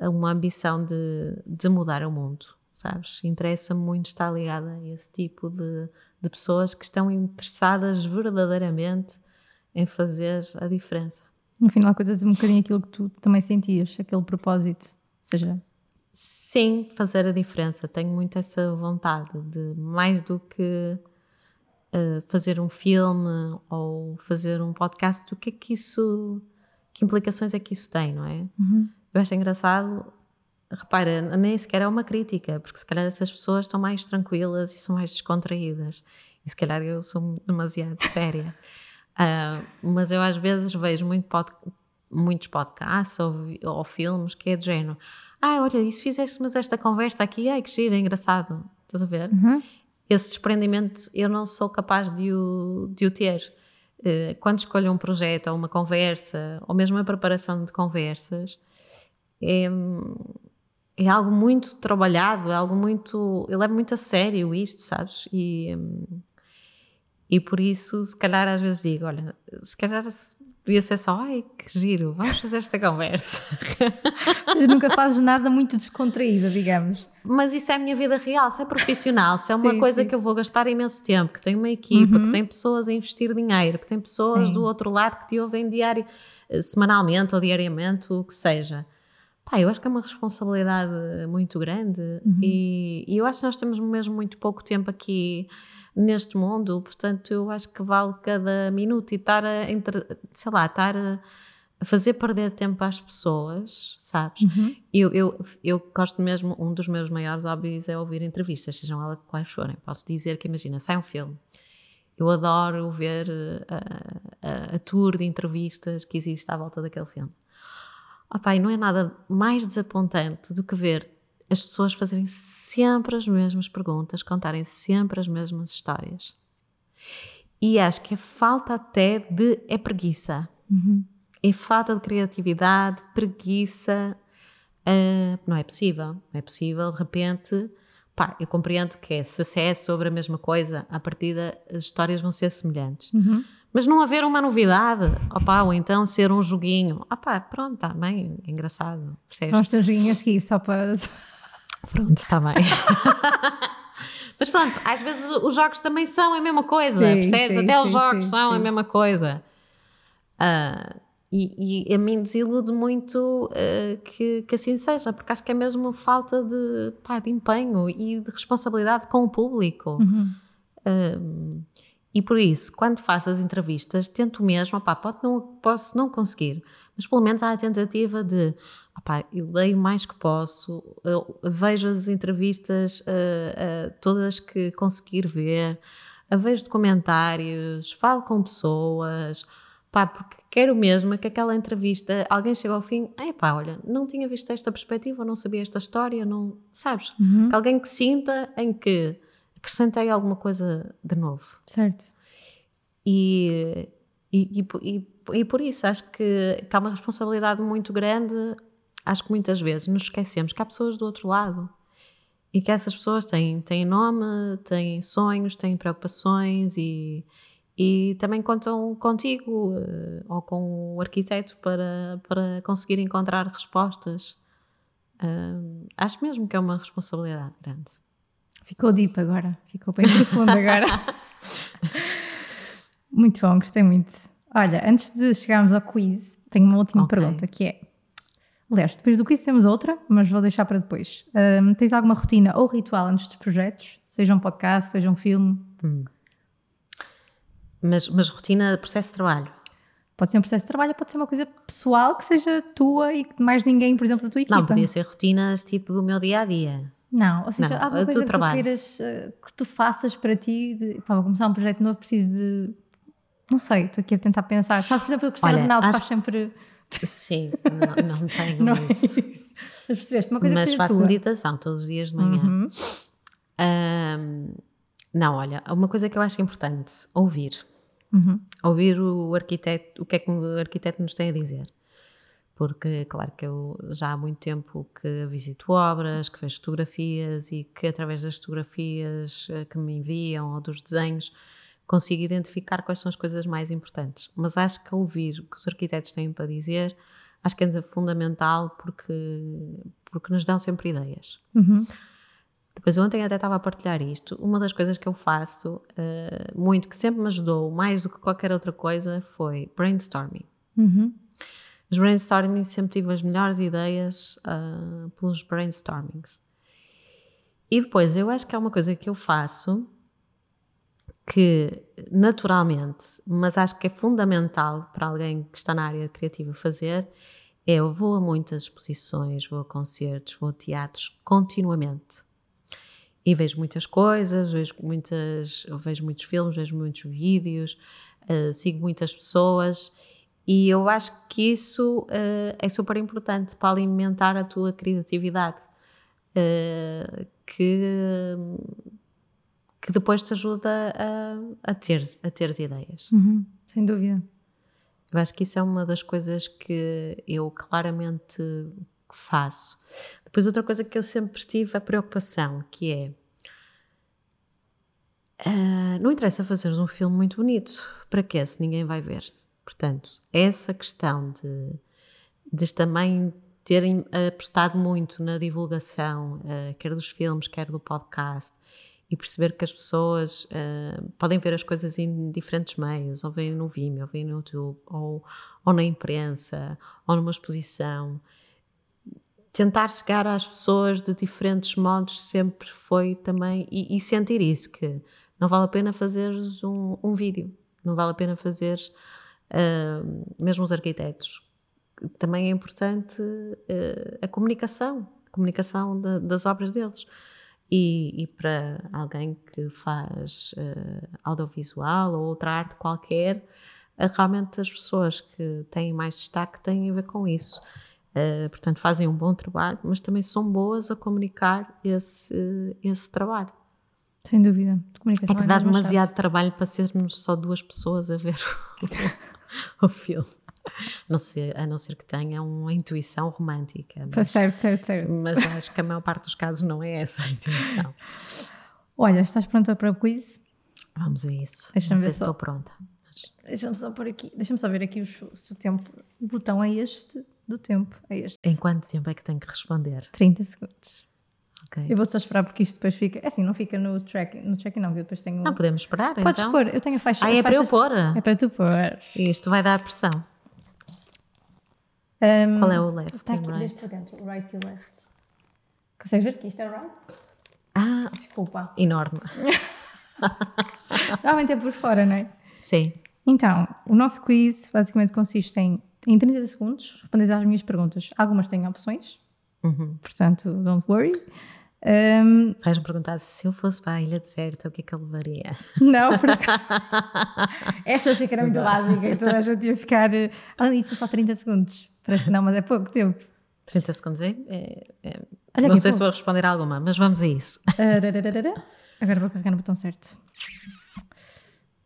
uma ambição de, de mudar o mundo, sabes? Interessa-me muito estar ligada a esse tipo de, de pessoas que estão interessadas verdadeiramente em fazer a diferença. No final, coisas um bocadinho aquilo que tu também sentias, aquele propósito, seja. Sim, fazer a diferença. Tenho muito essa vontade de mais do que uh, fazer um filme ou fazer um podcast, o que é que isso, que implicações é que isso tem, não é? Uhum. Eu acho engraçado, repara, nem sequer é uma crítica, porque se calhar essas pessoas estão mais tranquilas e são mais descontraídas. E se calhar eu sou demasiado séria. Uh, mas eu às vezes vejo muito pod, muitos podcasts ou, ou, filmes que é de género. Ah, olha, e se fizéssemos esta conversa aqui? Ai, que giro, é engraçado. Estás a ver? Uhum. Esse desprendimento eu não sou capaz de o, de o ter. Uh, quando escolho um projeto ou uma conversa, ou mesmo a preparação de conversas, é, é algo muito trabalhado, é algo muito. Eu levo muito a sério isto, sabes? E. E por isso, se calhar às vezes digo, olha, se calhar podia ser só, ai que giro, vamos fazer esta conversa. Ou nunca fazes nada muito descontraída, digamos. Mas isso é a minha vida real, se é profissional, se é uma sim, coisa sim. que eu vou gastar imenso tempo, que tem uma equipa, uhum. que tem pessoas a investir dinheiro, que tem pessoas sim. do outro lado que te ouvem diário, eh, semanalmente ou diariamente, o que seja. Pá, eu acho que é uma responsabilidade muito grande uhum. e, e eu acho que nós temos mesmo muito pouco tempo aqui neste mundo, portanto eu acho que vale cada minuto e estar a, entre, sei lá, estar a, fazer perder tempo às pessoas, sabes? Uhum. Eu, eu, eu gosto mesmo, um dos meus maiores hobbies é ouvir entrevistas, sejam elas quais forem. Posso dizer que, imagina, sai um filme, eu adoro ver a, a, a tour de entrevistas que existe à volta daquele filme. Opa, e não é nada mais desapontante do que ver as pessoas fazerem sempre as mesmas perguntas, contarem sempre as mesmas histórias. E acho que é falta até de. é preguiça. Uhum. É falta de criatividade, preguiça. Uh, não é possível. Não é possível, de repente. Pá, eu compreendo que é, se é sobre a mesma coisa, à partida as histórias vão ser semelhantes. Uhum. Mas não haver uma novidade, opa, ou então ser um joguinho, opá, pronto, está bem, é engraçado. Percebes? Vamos ter um joguinho a seguir, só para. Pronto, está bem. Mas pronto, às vezes os jogos também são a mesma coisa, sim, percebes? Sim, Até sim, os jogos são a mesma coisa. Uh, e, e, a mim desilude muito uh, que, que assim seja, porque acho que é mesmo falta de, pá, de empenho e de responsabilidade com o público. Uhum. Uh, e por isso, quando faço as entrevistas, tento mesmo, pá, pode não, posso não conseguir, mas pelo menos há a tentativa de eu leio mais que posso, vejo as entrevistas uh, uh, todas que conseguir ver, vejo documentários, falo com pessoas, pá, porque quero mesmo que aquela entrevista, alguém chega ao fim, ei pá, olha, não tinha visto esta perspectiva, não sabia esta história, não, sabes? Uhum. Que alguém que sinta em que acrescentei alguma coisa de novo. Certo. E, e, e, e, e por isso acho que, que há uma responsabilidade muito grande acho que muitas vezes nos esquecemos que há pessoas do outro lado e que essas pessoas têm, têm nome, têm sonhos, têm preocupações e, e também contam contigo uh, ou com o arquiteto para, para conseguir encontrar respostas. Uh, acho mesmo que é uma responsabilidade grande. Ficou deep agora, ficou bem profundo agora. muito bom, gostei muito. Olha, antes de chegarmos ao quiz, tenho uma última okay. pergunta que é Aliás, depois do quiz temos outra, mas vou deixar para depois. Ahm, tens alguma rotina ou ritual antes dos projetos? Seja um podcast, seja um filme? Mas, mas rotina, processo de trabalho. Pode ser um processo de trabalho, pode ser uma coisa pessoal que seja tua e que mais ninguém, por exemplo, da tua equipa. Não, podia ser rotinas tipo do meu dia a dia. Não, ou seja, Não, alguma coisa que trabalho. tu queiras, eh, que tu faças para ti, de, pá, vou começar um projeto novo, preciso de. Não sei, estou aqui a tentar pensar. Sabes, por exemplo, o Cristiano Olha, Ronaldo acho- faz sempre. Sim, não, não tenho Não é isso. isso. Mas percebeste? Uma coisa que Mas seja faço tua. meditação todos os dias de manhã. Uhum. Não, olha, uma coisa que eu acho importante, ouvir. Uhum. Ouvir o arquiteto, o que é que o arquiteto nos tem a dizer. Porque, claro, que eu já há muito tempo que visito obras, que vejo fotografias e que através das fotografias eh, que me enviam ou dos desenhos consigo identificar quais são as coisas mais importantes. Mas acho que ouvir o que os arquitetos têm para dizer, acho que é fundamental porque, porque nos dão sempre ideias. Uhum. Depois ontem até estava a partilhar isto. Uma das coisas que eu faço eh, muito, que sempre me ajudou mais do que qualquer outra coisa, foi brainstorming. Uhum. Os brainstorming sempre tive as melhores ideias ah, pelos brainstormings. E depois eu acho que há uma coisa que eu faço que naturalmente, mas acho que é fundamental para alguém que está na área criativa fazer, é eu vou a muitas exposições, vou a concertos, vou a teatros continuamente. E vejo muitas coisas, vejo, muitas, vejo muitos filmes, vejo muitos vídeos, ah, sigo muitas pessoas e eu acho que isso ah, é super importante para alimentar a tua criatividade, ah, que, que depois te ajuda a, a, teres, a teres ideias. Uhum. Sem dúvida. Eu acho que isso é uma das coisas que eu claramente faço. Depois, outra coisa que eu sempre tive a preocupação, que é ah, não interessa fazeres um filme muito bonito, para quê? Se ninguém vai ver. Portanto, essa questão de, de também terem apostado muito na divulgação, ah, quer dos filmes, quer do podcast, e perceber que as pessoas ah, podem ver as coisas em diferentes meios, ou veem no Vimeo, ou veem no YouTube, ou, ou na imprensa, ou numa exposição. Tentar chegar às pessoas de diferentes modos sempre foi também, e, e sentir isso, que não vale a pena fazeres um, um vídeo, não vale a pena fazeres, ah, mesmo os arquitetos, também é importante ah, a comunicação, a comunicação da- das obras deles. E, e para alguém que faz eh, audiovisual ou outra arte qualquer, eh, realmente as pessoas que têm mais destaque têm a ver com isso. Eh, portanto, fazem um bom trabalho, mas também são boas a comunicar esse, esse trabalho. Sem dúvida. É Comunicação que dá mesmo a chave. demasiado trabalho para sermos só duas pessoas a ver o, o filme. A não, ser, a não ser que tenha uma intuição romântica. Mas, Certo, certo, certo. mas acho que a maior parte dos casos não é essa a intenção. Olha, estás pronta para o quiz? Vamos a isso. Deixa-me ver se estou pronta. Deixa-me só pôr aqui. Deixa-me só ver aqui o seu tempo. O botão é este do tempo. É este. Em quanto tempo é que tenho que responder? 30 segundos. Eu vou só esperar porque isto depois fica. É assim, não fica no tracking. No tracking não, que depois tenho. Não podemos esperar, Podes então? pôr, eu tenho a faixa. Ah, é para eu pôr? É para tu pôr. Isto vai dar pressão. Um, Qual é o left Está aqui, right? desde para dentro, right e left. Consegues ver que isto é right? Ah, Desculpa. enorme. Normalmente é por fora, não é? Sim. Então, o nosso quiz basicamente consiste em, em 30 segundos, responder às minhas perguntas. Algumas têm opções, Uhum. portanto, don't worry. Um, Vais-me perguntar se eu fosse para a ilha deserta, o que é que eu levaria? não, porque essa eu achei que era muito básica e toda a gente ia ficar. eh, Além disso, são só 30 segundos. Parece que não, mas é pouco tempo. 30 segundos é? é- é- Olha Não sei se vou responder a alguma, mas vamos a isso. Agora vou carregar no botão certo.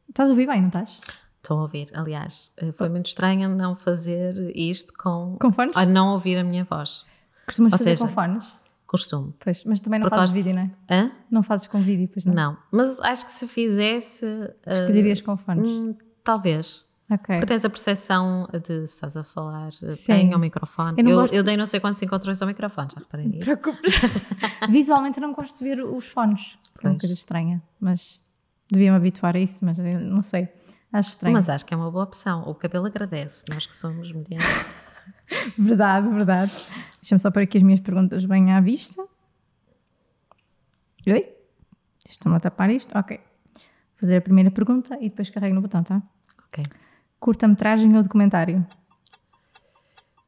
Estás a ouvir bem, não estás? Estou a ouvir. Aliás, eh, foi muito estranho não fazer isto com. Com fones? a não ouvir a minha voz. Costumas Ou fazer seja, com fones? Costume. Pois, mas também não Por fazes vídeo, não é? Hã? Não fazes com vídeo, pois não? Não. Mas acho que se fizesse. eh, Escolherias com fones? hum, talvez. Ok. Porque tens a percepção de se estás a falar eh, Sim. bem ao microfone. Eu Eu, eu, dei não sei quantos encontrões ao microfone, já reparei nisso. preocupes. Visualmente eu não gosto de ver os fones. É uma coisa estranha, mas devia me habituar a isso, mas não sei. Acho estranho. Mas acho que é uma boa opção. O cabelo agradece, nós que somos mulheres. verdade, verdade. Deixa-me só pôr aqui as minhas perguntas bem à vista. Oi? Estão a tapar isto? Ok. Vou fazer a primeira pergunta e depois carrego no botão, tá? Ok. Curta-metragem ou documentário?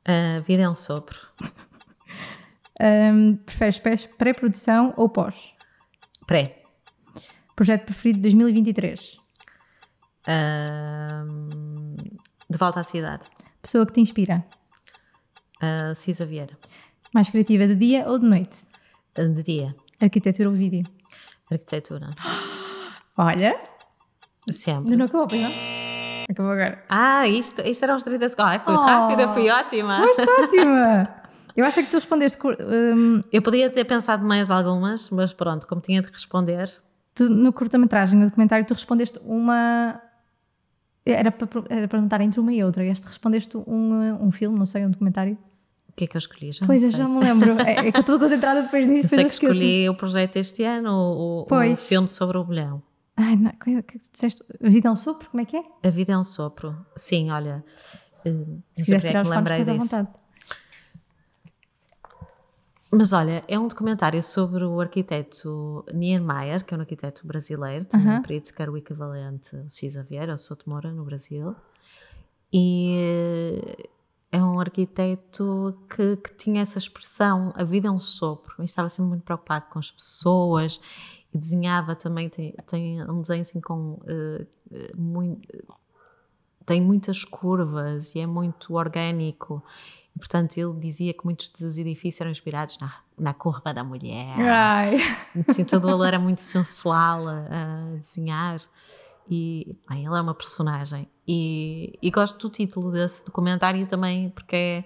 A vida é um sopro. Um, preferes pré-produção ou pós? Pré. Projeto preferido de 2023? Ahm, de volta à cidade. Pessoa que te inspira? Uh, Cisa Vieira. Mais criativa de dia ou de noite? De dia. Arquitetura ou vídeo? Arquitetura. Olha, Sempre. acabou, pois não? Acabou agora. Ah, isto, isto era uns 30 segundos. Ai, foi Oh. rápida, fui ótima. Mas está ótima! Eu acho é que tu respondeste. hum, Eu podia ter pensado mais algumas, mas pronto, como tinha de responder. tu, no curta-metragem, no documentário, tu respondeste uma. Era para, era para perguntar entre uma e outra. E este respondeste um, um filme, não sei, um documentário. O que é que eu escolhi? Já Pois, não eu sei. já me lembro. É, é que eu estou concentrada depois nisto, Eu sei que escolhi o projeto este ano, o, o- o filme sobre o bolhão. Ai, não, que, disseste? A vida é um sopro? Como é que é? A vida é um sopro. Sim, olha. eh, Se sei quiseres porque é tirar que os fones, à vontade. Mas olha, é um documentário sobre o arquiteto Niemeyer, que é um arquiteto brasileiro, tem Aham. um Pritzker, o equivalente ao Cisa Vieira, ao Souto Moura, no Brasil. E eh, é um arquiteto que, que tinha essa expressão, a vida é um sopro, e estava sempre muito preocupado com as pessoas e desenhava também, tem, tem um desenho assim com eh, eh, muito, tem muitas curvas e é muito orgânico. E, portanto, ele dizia que muitos dos edifícios eram inspirados na, na curva da mulher. Ai. Assim, todo ele era muito sensual a, a desenhar. E bem, ele é uma personagem. E, e gosto do título desse documentário também, porque é,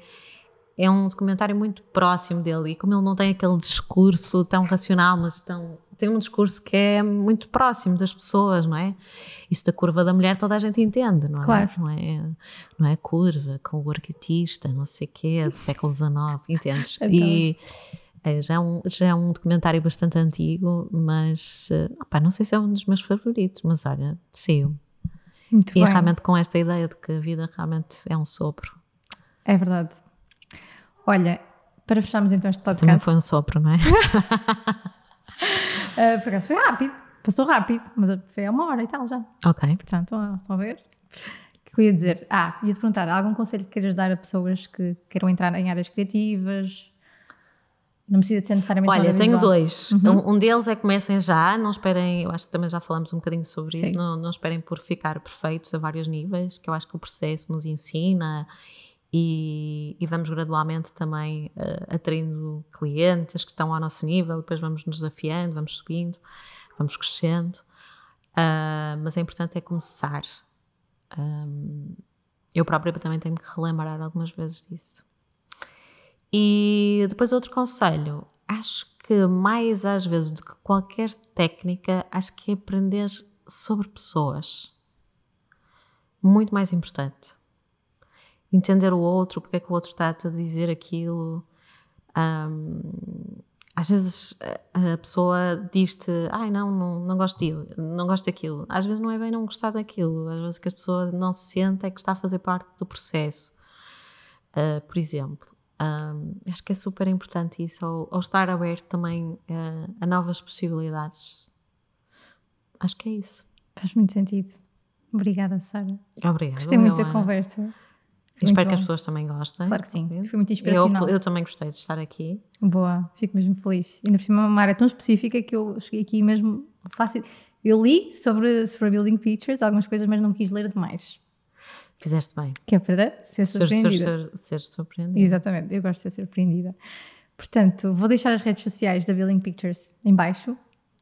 é um documentário muito próximo dele. E como ele não tem aquele discurso tão racional, mas tão, tem um discurso que é muito próximo das pessoas, não é? Isto da curva da mulher toda a gente entende, não é? Claro. Não é, não é curva com o arquitista, não sei o quê, do século XIX, entendes? Então. E é, já, é um, já é um documentário bastante antigo, mas eh, opá, não sei se é um dos meus favoritos, mas olha, sim. Muito E é bem. realmente com esta ideia de que a vida realmente é um sopro. É verdade. Olha, para fecharmos então este Também podcast. foi um sopro, não é? ah, por acaso foi rápido. Passou rápido, mas foi há uma hora e tal já. ok. Portanto, estão a, a ver? O que eu ia dizer? Ah, ia-te perguntar, algum conselho que queiras dar a pessoas que queiram entrar em áreas criativas? Não precisa de ser necessariamente Olha, tenho dois. Um, um deles é comecem já, não esperem, eu acho que também já falamos um bocadinho sobre Sim. isso, não, não esperem por ficar perfeitos a vários níveis, que eu acho que o processo nos ensina e, e vamos gradualmente também uh, atraindo clientes que estão ao nosso nível, depois vamos nos desafiando, vamos subindo, vamos crescendo. Ah, mas é importante é começar. Um, eu própria também tenho que relembrar algumas vezes disso. E depois outro conselho, acho que mais às vezes do que qualquer técnica, acho que é aprender sobre pessoas. Muito mais importante. Entender o outro, porque é que o outro está a dizer aquilo. Ahm, às vezes a pessoa diz-te, ai não, não, não gosto daquilo, não gosto daquilo. Às vezes não é bem não gostar daquilo, às vezes que a pessoa não se sente é que está a fazer parte do processo. Uh, por exemplo, um, acho que é super importante isso, ao, ao estar aberto também uh, a novas possibilidades. Acho que é isso. Faz muito sentido. Obrigada, Sara. Obrigada. Gostei muito da conversa. Espero Muito que as bom. pessoas também gostem. Claro que sim. Foi muito Eu, inspiracional. eu também gostei de estar aqui. Boa, fico mesmo feliz. Ainda por cima, é uma área tão específica que eu cheguei aqui mesmo fácil. Eu li sobre, sobre Building Pictures, algumas coisas, mas não quis ler demais. Fizeste bem. Que é para ser Ser, ser, surpreendida. ser, ser surpreendida. Exatamente, eu gosto de ser surpreendida. Portanto, vou deixar as redes sociais da Building Pictures em baixo.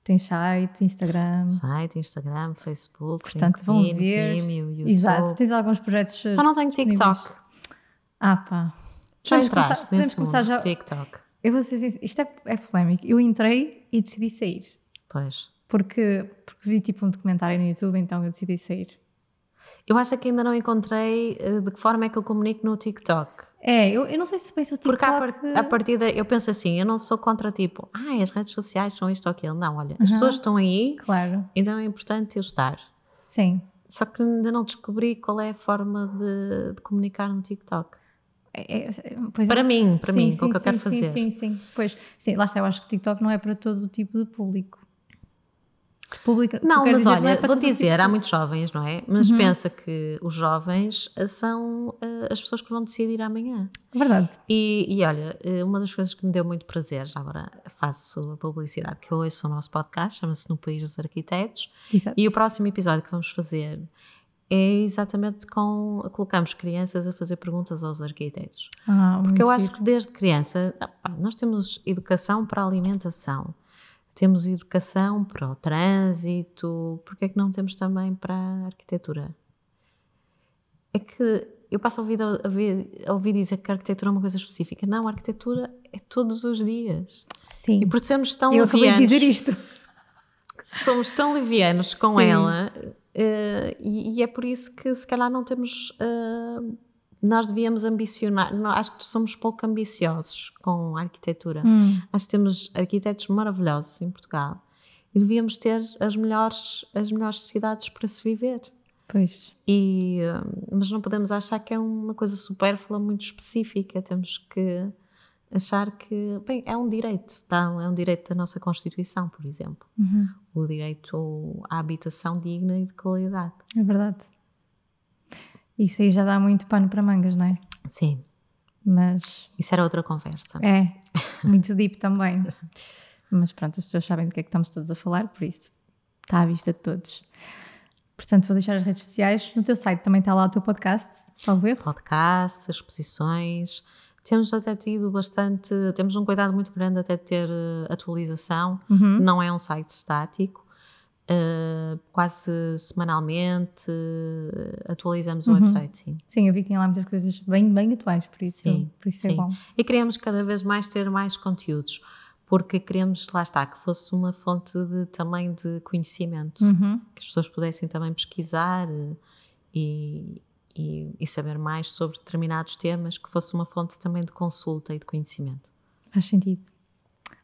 Tem site, Instagram. Site, Instagram, Facebook, Portanto, vão LinkedIn, ver. Vimeo, YouTube. Exato, tens alguns projetos. Só não tenho. TikTok. Ah, pá. Já Podemos entraste começar- podemos começar já- TikTok. Eu vou ser isto é, é polémico. Eu entrei e decidi sair. Pois. Porque, porque vi tipo um documentário no YouTube, então eu decidi sair. Eu acho que ainda não encontrei eh, de que forma é que eu comunico no TikTok. É, eu, eu não sei se penso o TikTok. Porque à, par- à partida eu penso assim, eu não sou contra tipo, ah, as redes sociais são isto ou aquilo. Não, olha, as Uhum. pessoas estão aí, Claro, então é importante eu estar. sim. Só que ainda não descobri qual é a forma de, de comunicar no TikTok. É, é, pois para é. mim, para Sim, mim, sim, o que eu sim, quero sim, fazer. Sim, sim, Pois, sim, lá está, eu acho que o TikTok não é para todo o tipo de público. Público, Não, mas dizer, olha, é vou dizer, tipo há público. muitos jovens, não é? Mas Uhum. pensa que os jovens eh, são eh, as pessoas que vão decidir amanhã. Verdade. E, e olha, eh, uma das coisas que me deu muito prazer, já agora faço a publicidade, que eu ouço o nosso podcast, chama-se No País dos Arquitetos, Exato. e o próximo episódio que vamos fazer é exatamente com. colocamos crianças a fazer perguntas aos arquitetos. Ah, Porque eu acho que desde criança, ah, nós temos educação para a alimentação, temos educação para o trânsito, porque é que não temos também para a arquitetura? É que eu passo a ouvir, a ouvir, a ouvir dizer que a arquitetura é uma coisa específica. Não, a arquitetura é todos os dias. Sim. E por sermos tão eu acabei de dizer isto. somos tão livianos com Sim. ela eh, e, e é por isso que se calhar não temos eh, nós devíamos ambicionar acho que somos pouco ambiciosos com a arquitetura Hum, acho que temos arquitetos maravilhosos em Portugal e devíamos ter as melhores as melhores cidades para se viver pois. e, eh, mas não podemos achar que é uma coisa supérflua muito específica temos que achar que bem, é um direito tá? é um direito da nossa Constituição por exemplo Uhum, o direito à habitação digna e de qualidade. é verdade. Isso aí já dá muito pano para mangas, não é? Sim, Mas isso era outra conversa. é muito deep também. Mas pronto, as pessoas sabem do que é que estamos todos a falar, por isso está à vista de todos. Portanto, vou deixar as redes sociais. No teu site também está lá o teu podcast, salvo erro. Podcasts, exposições. Temos até tido bastante, temos um cuidado muito grande até de ter eh, atualização. Uhum. Não é um site estático. Eh, quase semanalmente eh, atualizamos o website, sim. Sim, eu vi que tinha lá muitas coisas bem, bem atuais, por isso, Sim, por isso é sim. bom. E queremos cada vez mais ter mais conteúdos, porque queremos, lá está, que fosse uma fonte de, também de conhecimento. Uhum. que as pessoas pudessem também pesquisar eh, e, e, e saber mais sobre determinados temas, que fosse uma fonte também de consulta e de conhecimento. Faz sentido.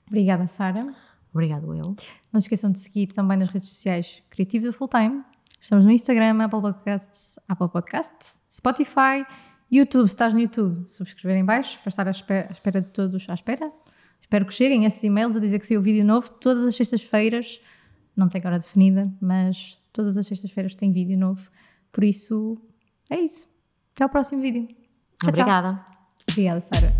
Obrigada, Sara. Obrigado, eu. Não se esqueçam de seguir também nas redes sociais Criativos da Full Time. Estamos no Instagram, Apple Podcasts, Apple Podcast, Spotify, YouTube. Se estás no YouTube, subscrever em baixo para estar à espera, à espera de todos à espera. Espero que cheguem esses e-mails a dizer que saiu vídeo novo todas as sextas-feiras. Não tem hora definida, mas todas as sextas-feiras tem vídeo novo. Por isso, é isso. Até ao próximo vídeo. Tchau, tchau. Obrigada. Obrigada, Sara.